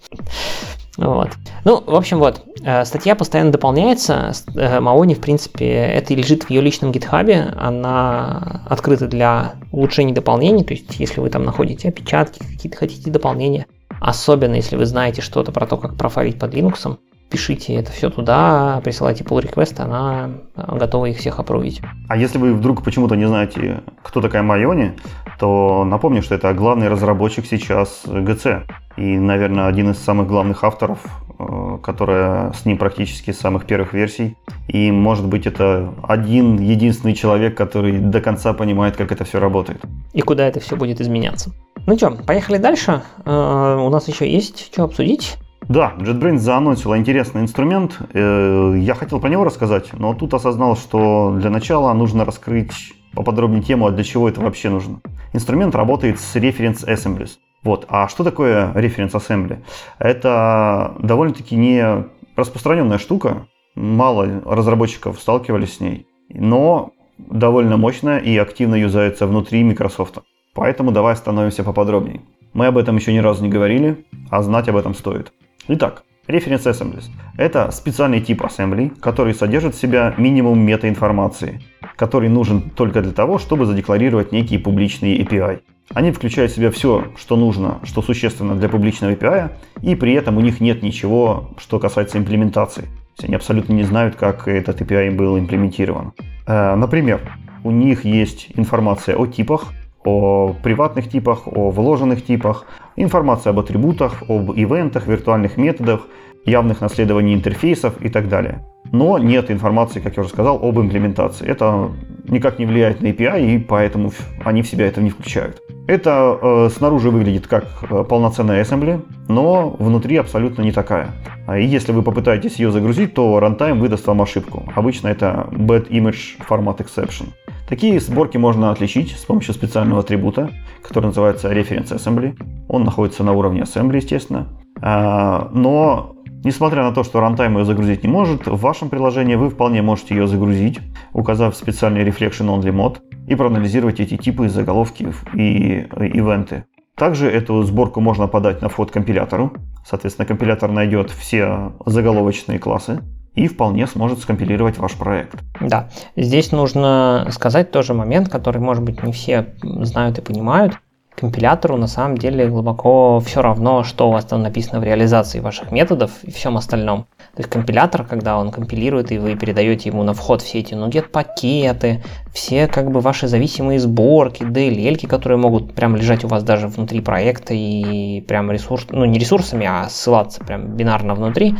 Вот. Ну, в общем, вот, э, статья постоянно дополняется. Э, Маони, в принципе, это лежит в ее личном гитхабе. Она открыта для улучшений дополнений. То есть, если вы там находите опечатки, какие-то хотите дополнения, особенно если вы знаете что-то про то, как профайлить под Linux, пишите это все туда, присылайте pull request, она готова их всех опровить. А если вы вдруг почему-то не знаете, кто такая Майони, то напомню, что это главный разработчик сейчас GC. И, наверное, один из самых главных авторов, э, которая с ним практически с самых первых версий. И, может быть, это один единственный человек, который до конца понимает, как это все работает. И куда это все будет изменяться. Ну что, поехали дальше. Э, у нас еще есть что обсудить. Да, JetBrains заанонсила интересный инструмент. Э, я хотел про него рассказать, но тут осознал, что для начала нужно раскрыть поподробнее тему, а для чего это вообще нужно. Инструмент работает с Reference Assemblies. Вот. А что такое Reference Assembly? Это довольно-таки не распространенная штука. Мало разработчиков сталкивались с ней. Но довольно мощная и активно юзается внутри Microsoft. Поэтому давай остановимся поподробнее. Мы об этом еще ни разу не говорили, а знать об этом стоит. Итак, Reference Assemblies – это специальный тип ассемблей, который содержит в себя минимум метаинформации, который нужен только для того, чтобы задекларировать некие публичные API. Они включают в себя все, что нужно, что существенно для публичного API, и при этом у них нет ничего, что касается имплементации. Они абсолютно не знают, как этот API был имплементирован. Э, например, у них есть информация о типах, о приватных типах, о вложенных типах, информация об атрибутах, об ивентах, виртуальных методах, явных наследований интерфейсов и так далее. Но нет информации, как я уже сказал, об имплементации. Это никак не влияет на API, и поэтому они в себя это не включают. Это э, снаружи выглядит как э, полноценная assembly, но внутри абсолютно не такая. А и если вы попытаетесь ее загрузить, то runtime выдаст вам ошибку. Обычно это bad image format exception. Такие сборки можно отличить с помощью специального атрибута, который называется reference assembly. Он находится на уровне assembly, естественно. А, но Несмотря на то, что рантайм ее загрузить не может, в вашем приложении вы вполне можете ее загрузить, указав специальный Reflection Only мод и проанализировать эти типы, заголовки и ивенты. Также эту сборку можно подать на вход компилятору. Соответственно, компилятор найдет все заголовочные классы и вполне сможет скомпилировать ваш проект. Да, здесь нужно сказать тоже момент, который, может быть, не все знают и понимают компилятору на самом деле глубоко все равно, что у вас там написано в реализации ваших методов и всем остальном. То есть компилятор, когда он компилирует, и вы передаете ему на вход все эти nuget пакеты, все как бы ваши зависимые сборки, DLL, которые могут прям лежать у вас даже внутри проекта и прям ресурс, ну не ресурсами, а ссылаться прям бинарно внутри,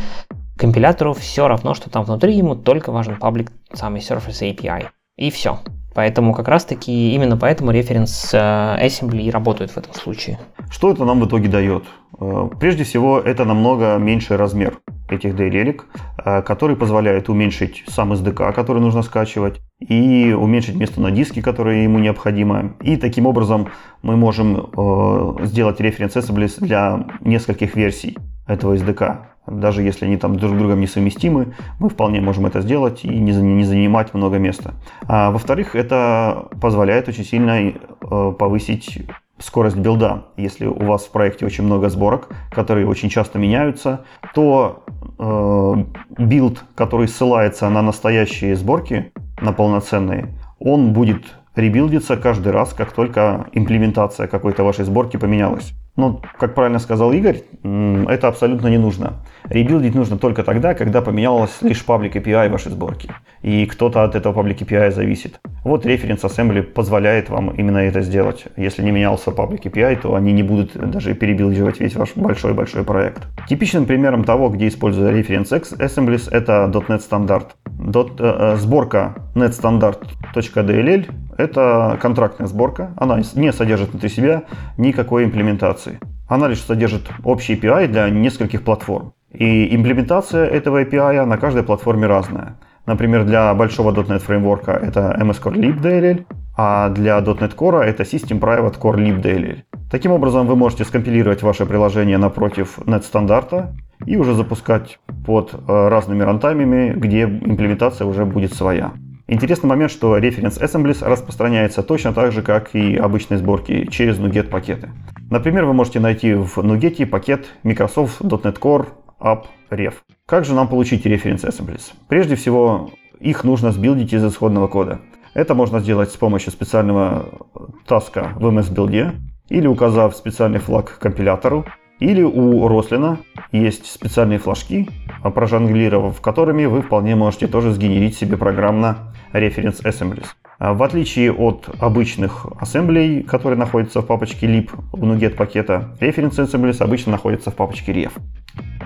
компилятору все равно, что там внутри, ему только важен паблик, самый Surface API. И все. Поэтому как раз-таки именно поэтому референс э, assembly и работает в этом случае. Что это нам в итоге дает? Э, прежде всего, это намного меньший размер этих DLL, э, который позволяет уменьшить сам SDK, который нужно скачивать, и уменьшить место на диске, которое ему необходимо. И таким образом мы можем сделать референс assembly для нескольких версий этого SDK даже если они там друг с другом несовместимы, мы вполне можем это сделать и не, не занимать много места. А, во-вторых, это позволяет очень сильно э, повысить скорость build а. Если у вас в проекте очень много сборок, которые очень часто меняются, то э, build, который ссылается на настоящие сборки, на полноценные, он будет rebuild иться каждый раз, как только implement ация какой-то вашей сборки поменялась. Ну, как правильно сказал Игорь, это абсолютно не нужно. Ребилдить нужно только тогда, когда поменялась лишь паблик API вашей сборки. И кто-то от этого паблик API зависит. Вот Reference Assembly позволяет вам именно это сделать. Если не менялся паблик API, то они не будут даже перебилдивать весь ваш большой-большой проект. Типичным примером того, где используется Reference Assemblies, это .NET стандарт. Э, э, сборка netstandard.dll это контрактная сборка. Она не содержит внутри себя никакой имплементации. Она лишь содержит общий API для нескольких платформ. И имплементация этого API на каждой платформе разная. Например, для большого .NET фреймворка это MS Core Lib DLL, а для .NET Core это System Private Core Lib DLL. Таким образом, вы можете скомпилировать ваше приложение напротив .NET стандарта и уже запускать под э, разными рантаймами, где имплементация уже будет своя. Интересный момент, что Reference Assemblies распространяется точно так же, как и обычные сборки через NuGet пакеты. Например, вы можете найти в NuGet пакет Microsoft .NET Core App Ref. Как же нам получить Reference Assemblies? Прежде всего, их нужно сбилдить из исходного кода. Это можно сделать с помощью специального таска в MS-билде или указав специальный флаг компилятору или у Рослина есть специальные флажки, прожонглировав которыми вы вполне можете тоже сгенерить себе программно Reference Assemblies. А в отличие от обычных ассемблей, которые находятся в папочке lib у NuGet пакета, Reference Assemblies обычно находятся в папочке ref.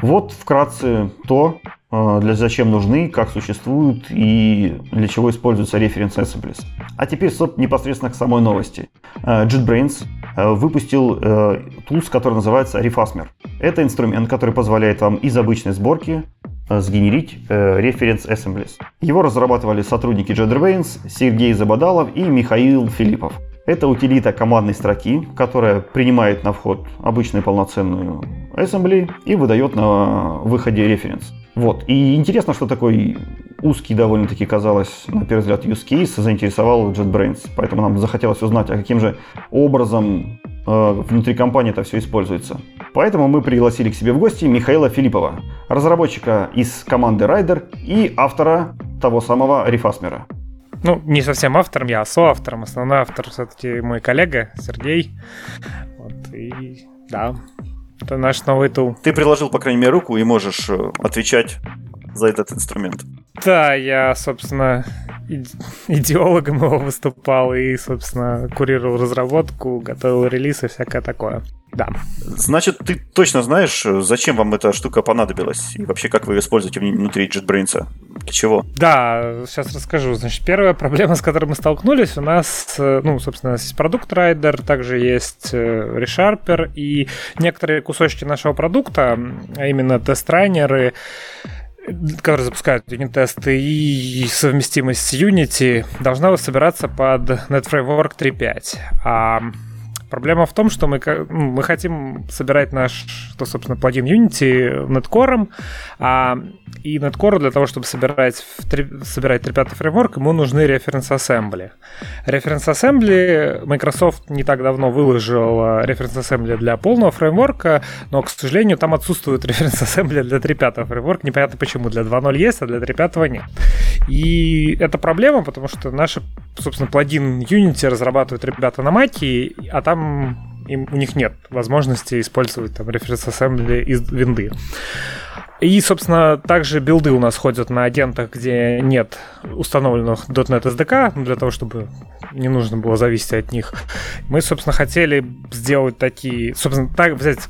Вот вкратце то, э, для зачем нужны, как существуют и для чего используются Reference Assemblies. А теперь, непосредственно к самой новости. Э, JetBrains выпустил э, тулс, который называется Refasmer. Это инструмент, который позволяет вам из обычной сборки э, сгенерить Reference Assemblies. Его разрабатывали сотрудники JetBrains Сергей Забадалов и Михаил Филиппов. Это утилита командной строки, которая принимает на вход обычную полноценную assembly и выдает на выходе референс. Вот. И интересно, что такой узкий довольно-таки, казалось, на первый взгляд, use case заинтересовал JetBrains. Поэтому нам захотелось узнать, а каким же образом э, внутри компании это все используется. Поэтому мы пригласили к себе в гости Михаила Филиппова, разработчика из команды Rider и автора того самого рефасмера. Ну, не совсем автором, я соавтором. Основной автор все-таки мой коллега Сергей. Вот, и да, это наш новый тул. Ты приложил, по крайней мере, руку и можешь э, отвечать за этот инструмент. Да, я, собственно, (laughs) идеологом его выступал и, собственно, курировал разработку, готовил релиз и всякое такое. Да. Значит, ты точно знаешь, зачем вам эта штука понадобилась? И вообще, как вы ее используете внутри JetBrains? Для чего? Да, сейчас расскажу. Значит, первая проблема, с которой мы столкнулись, у нас, э, ну, собственно, есть продукт Rider, также есть э, ReSharper, и некоторые кусочки нашего продукта, а именно тест-райнеры, которые запускают юнит-тесты и совместимость с Unity, должна собираться под NetFramework 3.5. А Проблема в том, что мы, ну, мы хотим собирать наш, что, собственно, плагин Unity Netcore, а, и Netcore для того, чтобы собирать, 3, собирать 3.5 фреймворк, ему нужны референс-ассембли. Референс-ассембли Microsoft не так давно выложил референс-ассембли для полного фреймворка, но, к сожалению, там отсутствует (laughs) референс-ассембли для 3.5 фреймворк. Непонятно почему. Для 2.0 есть, а для 3.5 нет. И это проблема, потому что наши, собственно, плагин Unity разрабатывают ребята на Маке, а там им, у них нет возможности использовать там референс-ассембли из винды. И, собственно, также билды у нас ходят на агентах, где нет установленных .NET SDK, для того, чтобы не нужно было зависеть от них. Мы, собственно, хотели сделать такие... Собственно, так взять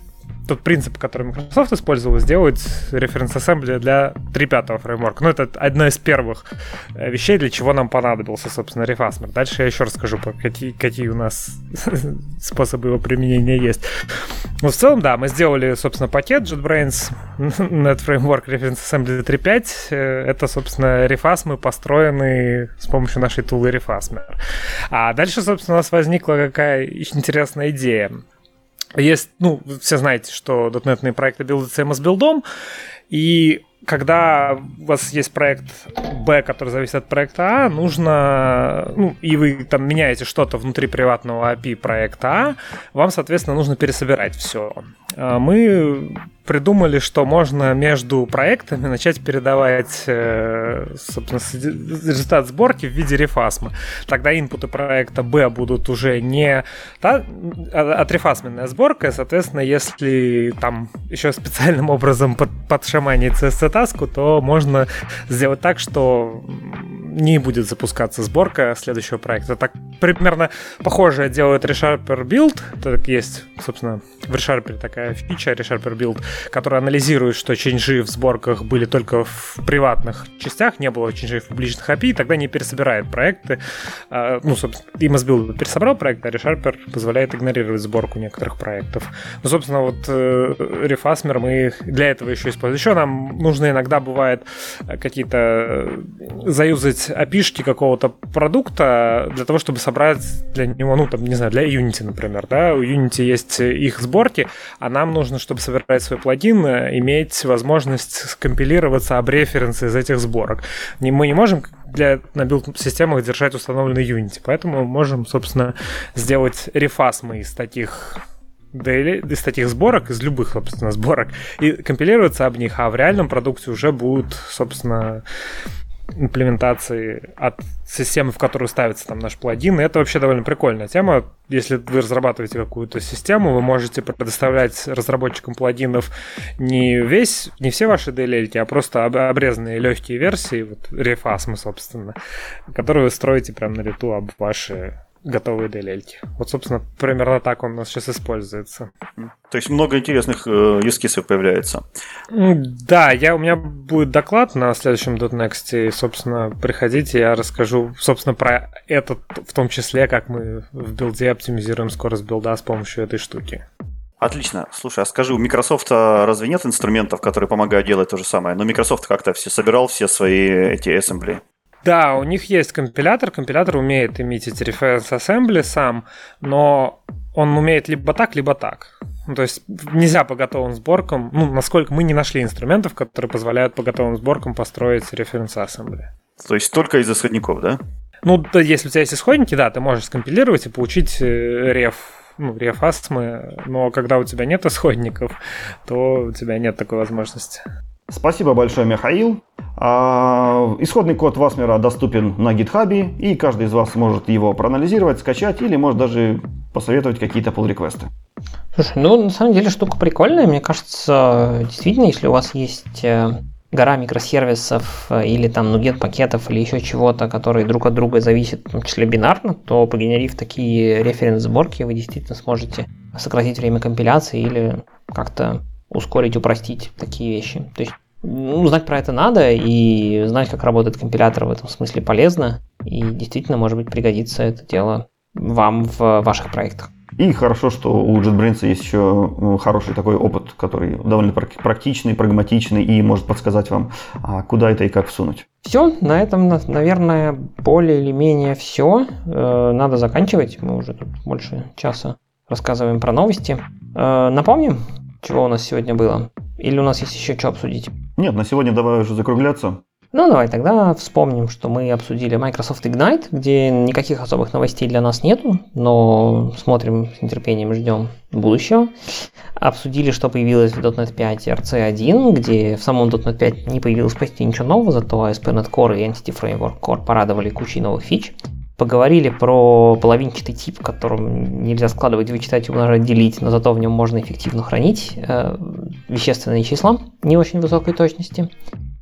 тот принцип, который Microsoft использовал, сделать референс-ассембли для 3.5 фреймворка. Ну, это одна из первых э, вещей, для чего нам понадобился, собственно, рефасмер. Дальше я еще расскажу, какие, какие у нас (laughs) способы его применения есть. Но в целом, да, мы сделали, собственно, пакет JetBrains Net Framework Reference Assembly 3.5. Э, это, собственно, рефасмы, построенные с помощью нашей тулы Refasmer. А дальше, собственно, у нас возникла какая интересная идея. Есть, ну, все знаете, что дотнетные проекты билдятся MS билдом, и когда у вас есть проект Б, который зависит от проекта А, нужно, ну, и вы там меняете что-то внутри приватного API проекта А, вам, соответственно, нужно пересобирать все. А мы придумали, что можно между проектами начать передавать, э, собственно, результат сборки в виде рефасма. Тогда инпуты проекта B будут уже не та, а отрефасменная сборка, и, соответственно, если там еще специальным образом под, подшаманить CSC-таску, то можно сделать так, что не будет запускаться сборка следующего проекта. Так примерно похожее делает ReSharper Build. Так есть, собственно, в ReSharper такая фича ReSharper Build, которая анализирует, что ченджи в сборках были только в приватных частях, не было ченджей в публичных API, и тогда не пересобирает проекты. А, ну, собственно, EMS пересобрал проект, а ReSharper позволяет игнорировать сборку некоторых проектов. Ну, собственно, вот э, Refasmer мы для этого еще используем. Еще нам нужно иногда бывает какие-то э, заюзать опишки какого-то продукта для того, чтобы собрать для него, ну, там, не знаю, для Unity, например, да, у Unity есть их сборки, а нам нужно, чтобы собирать свой плагин, иметь возможность скомпилироваться об референсы из этих сборок. Мы не можем для, на билд-системах держать установленный Unity, поэтому мы можем, собственно, сделать рефасмы из таких из таких сборок, из любых, собственно, сборок, и компилироваться об них, а в реальном продукте уже будут, собственно, имплементации от системы, в которую ставится там наш плагин. И это вообще довольно прикольная тема. Если вы разрабатываете какую-то систему, вы можете предоставлять разработчикам плагинов не весь, не все ваши DLL, а просто обрезанные легкие версии, вот рефасмы, собственно, которые вы строите прямо на лету об ваши готовые DLL. Вот, собственно, примерно так он у нас сейчас используется. То есть много интересных э, появляется. Да, я, у меня будет доклад на следующем .next, и, собственно, приходите, я расскажу, собственно, про этот, в том числе, как мы в билде оптимизируем скорость билда с помощью этой штуки. Отлично. Слушай, а скажи, у Microsoft разве нет инструментов, которые помогают делать то же самое? Но Microsoft как-то все собирал все свои эти ассембли. Да, у них есть компилятор. Компилятор умеет иметь эти reference assembly сам, но он умеет либо так, либо так. Ну, то есть нельзя по готовым сборкам, ну, насколько мы не нашли инструментов, которые позволяют по готовым сборкам построить референс ассембли. То есть только из исходников, да? Ну, да, если у тебя есть исходники, да, ты можешь скомпилировать и получить э, реф, ну, реф астмы, но когда у тебя нет исходников, то у тебя нет такой возможности. Спасибо большое, Михаил. А, исходный код Васмера доступен на GitHub, и каждый из вас может его проанализировать, скачать или может даже посоветовать какие-то pull-реквесты. Слушай, ну на самом деле штука прикольная. Мне кажется, действительно, если у вас есть э, гора микросервисов э, или там нугет пакетов или еще чего-то, которые друг от друга зависят, в том числе бинарно, то погенерив такие референс-сборки, вы действительно сможете сократить время компиляции или как-то ускорить, упростить такие вещи. То есть ну, знать про это надо, и знать, как работает компилятор в этом смысле полезно, и действительно, может быть, пригодится это дело вам в ваших проектах. И хорошо, что у JetBrains есть еще ну, хороший такой опыт, который довольно практичный, прагматичный и может подсказать вам, а, куда это и как всунуть. Все, на этом, наверное, более или менее все. Э, надо заканчивать. Мы уже тут больше часа рассказываем про новости. Э, напомним, чего у нас сегодня было? Или у нас есть еще что обсудить? Нет, на сегодня давай уже закругляться. Ну, давай тогда вспомним, что мы обсудили Microsoft Ignite, где никаких особых новостей для нас нету, но смотрим с нетерпением, ждем будущего. Обсудили, что появилось в .NET 5 RC1, где в самом .NET 5 не появилось почти ничего нового, зато ASP.NET Core и Entity Framework Core порадовали кучей новых фич. Поговорили про половинчатый тип, которым нельзя складывать, вычитать, умножать, делить, но зато в нем можно эффективно хранить э, вещественные числа не очень высокой точности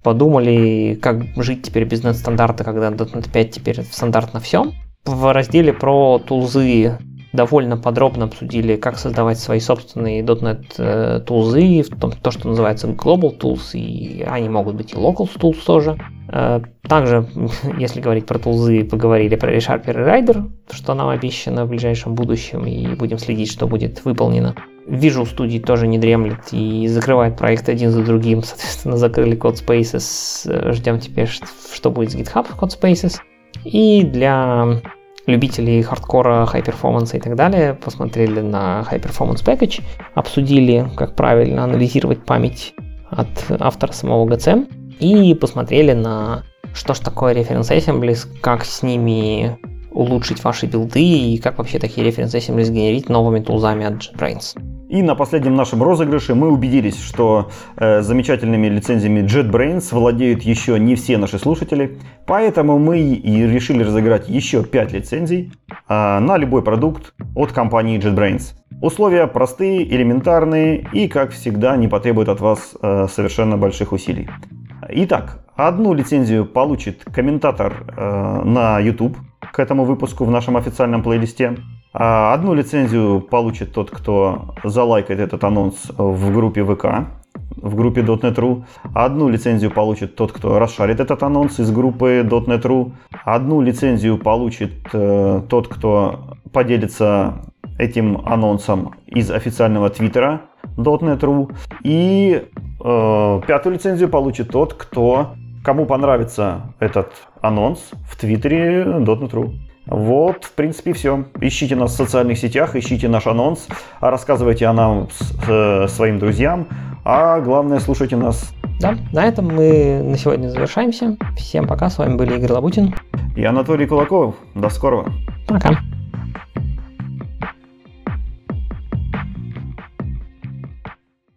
подумали, как жить теперь без net-стандарта, когда .NET 5 теперь стандарт на все. В разделе про тулзы довольно подробно обсудили, как создавать свои собственные .NET э, тулзы, в то, что называется Global Tools, и они могут быть и Local Tools тоже. Э, также, (laughs) если говорить про тулзы, поговорили про ReSharper и Rider, что нам обещано в ближайшем будущем, и будем следить, что будет выполнено. Visual Studio тоже не дремлет и закрывает проект один за другим. (laughs) Соответственно, закрыли Codespaces. Ждем теперь, что будет с GitHub Codespaces. И для любителей хардкора, performance и так далее, посмотрели на High Performance Package, обсудили, как правильно анализировать память от автора самого GCM и посмотрели на что ж такое Reference Assemblies, как с ними улучшить ваши билды и как вообще такие референсы assemblies сгенерить новыми тулзами от JetBrains. И на последнем нашем розыгрыше мы убедились, что э, замечательными лицензиями JetBrains владеют еще не все наши слушатели, поэтому мы и решили разыграть еще 5 лицензий э, на любой продукт от компании JetBrains. Условия простые, элементарные и, как всегда, не потребуют от вас э, совершенно больших усилий. Итак, одну лицензию получит комментатор э, на YouTube к этому выпуску в нашем официальном плейлисте. А одну лицензию получит тот, кто залайкает этот анонс в группе ВК, в группе .NET.ru. Одну лицензию получит тот, кто расшарит этот анонс из группы .NET.ru. Одну лицензию получит э, тот, кто поделится этим анонсом из официального твиттера .NET.ru. И э, пятую лицензию получит тот, кто кому понравится этот анонс в твиттере .NET.ru. Вот, в принципе, все. Ищите нас в социальных сетях, ищите наш анонс, рассказывайте о нам с, э, своим друзьям, а главное, слушайте нас. Да, на этом мы на сегодня завершаемся. Всем пока, с вами были Игорь Лабутин и Анатолий Кулаков. До скорого. Пока.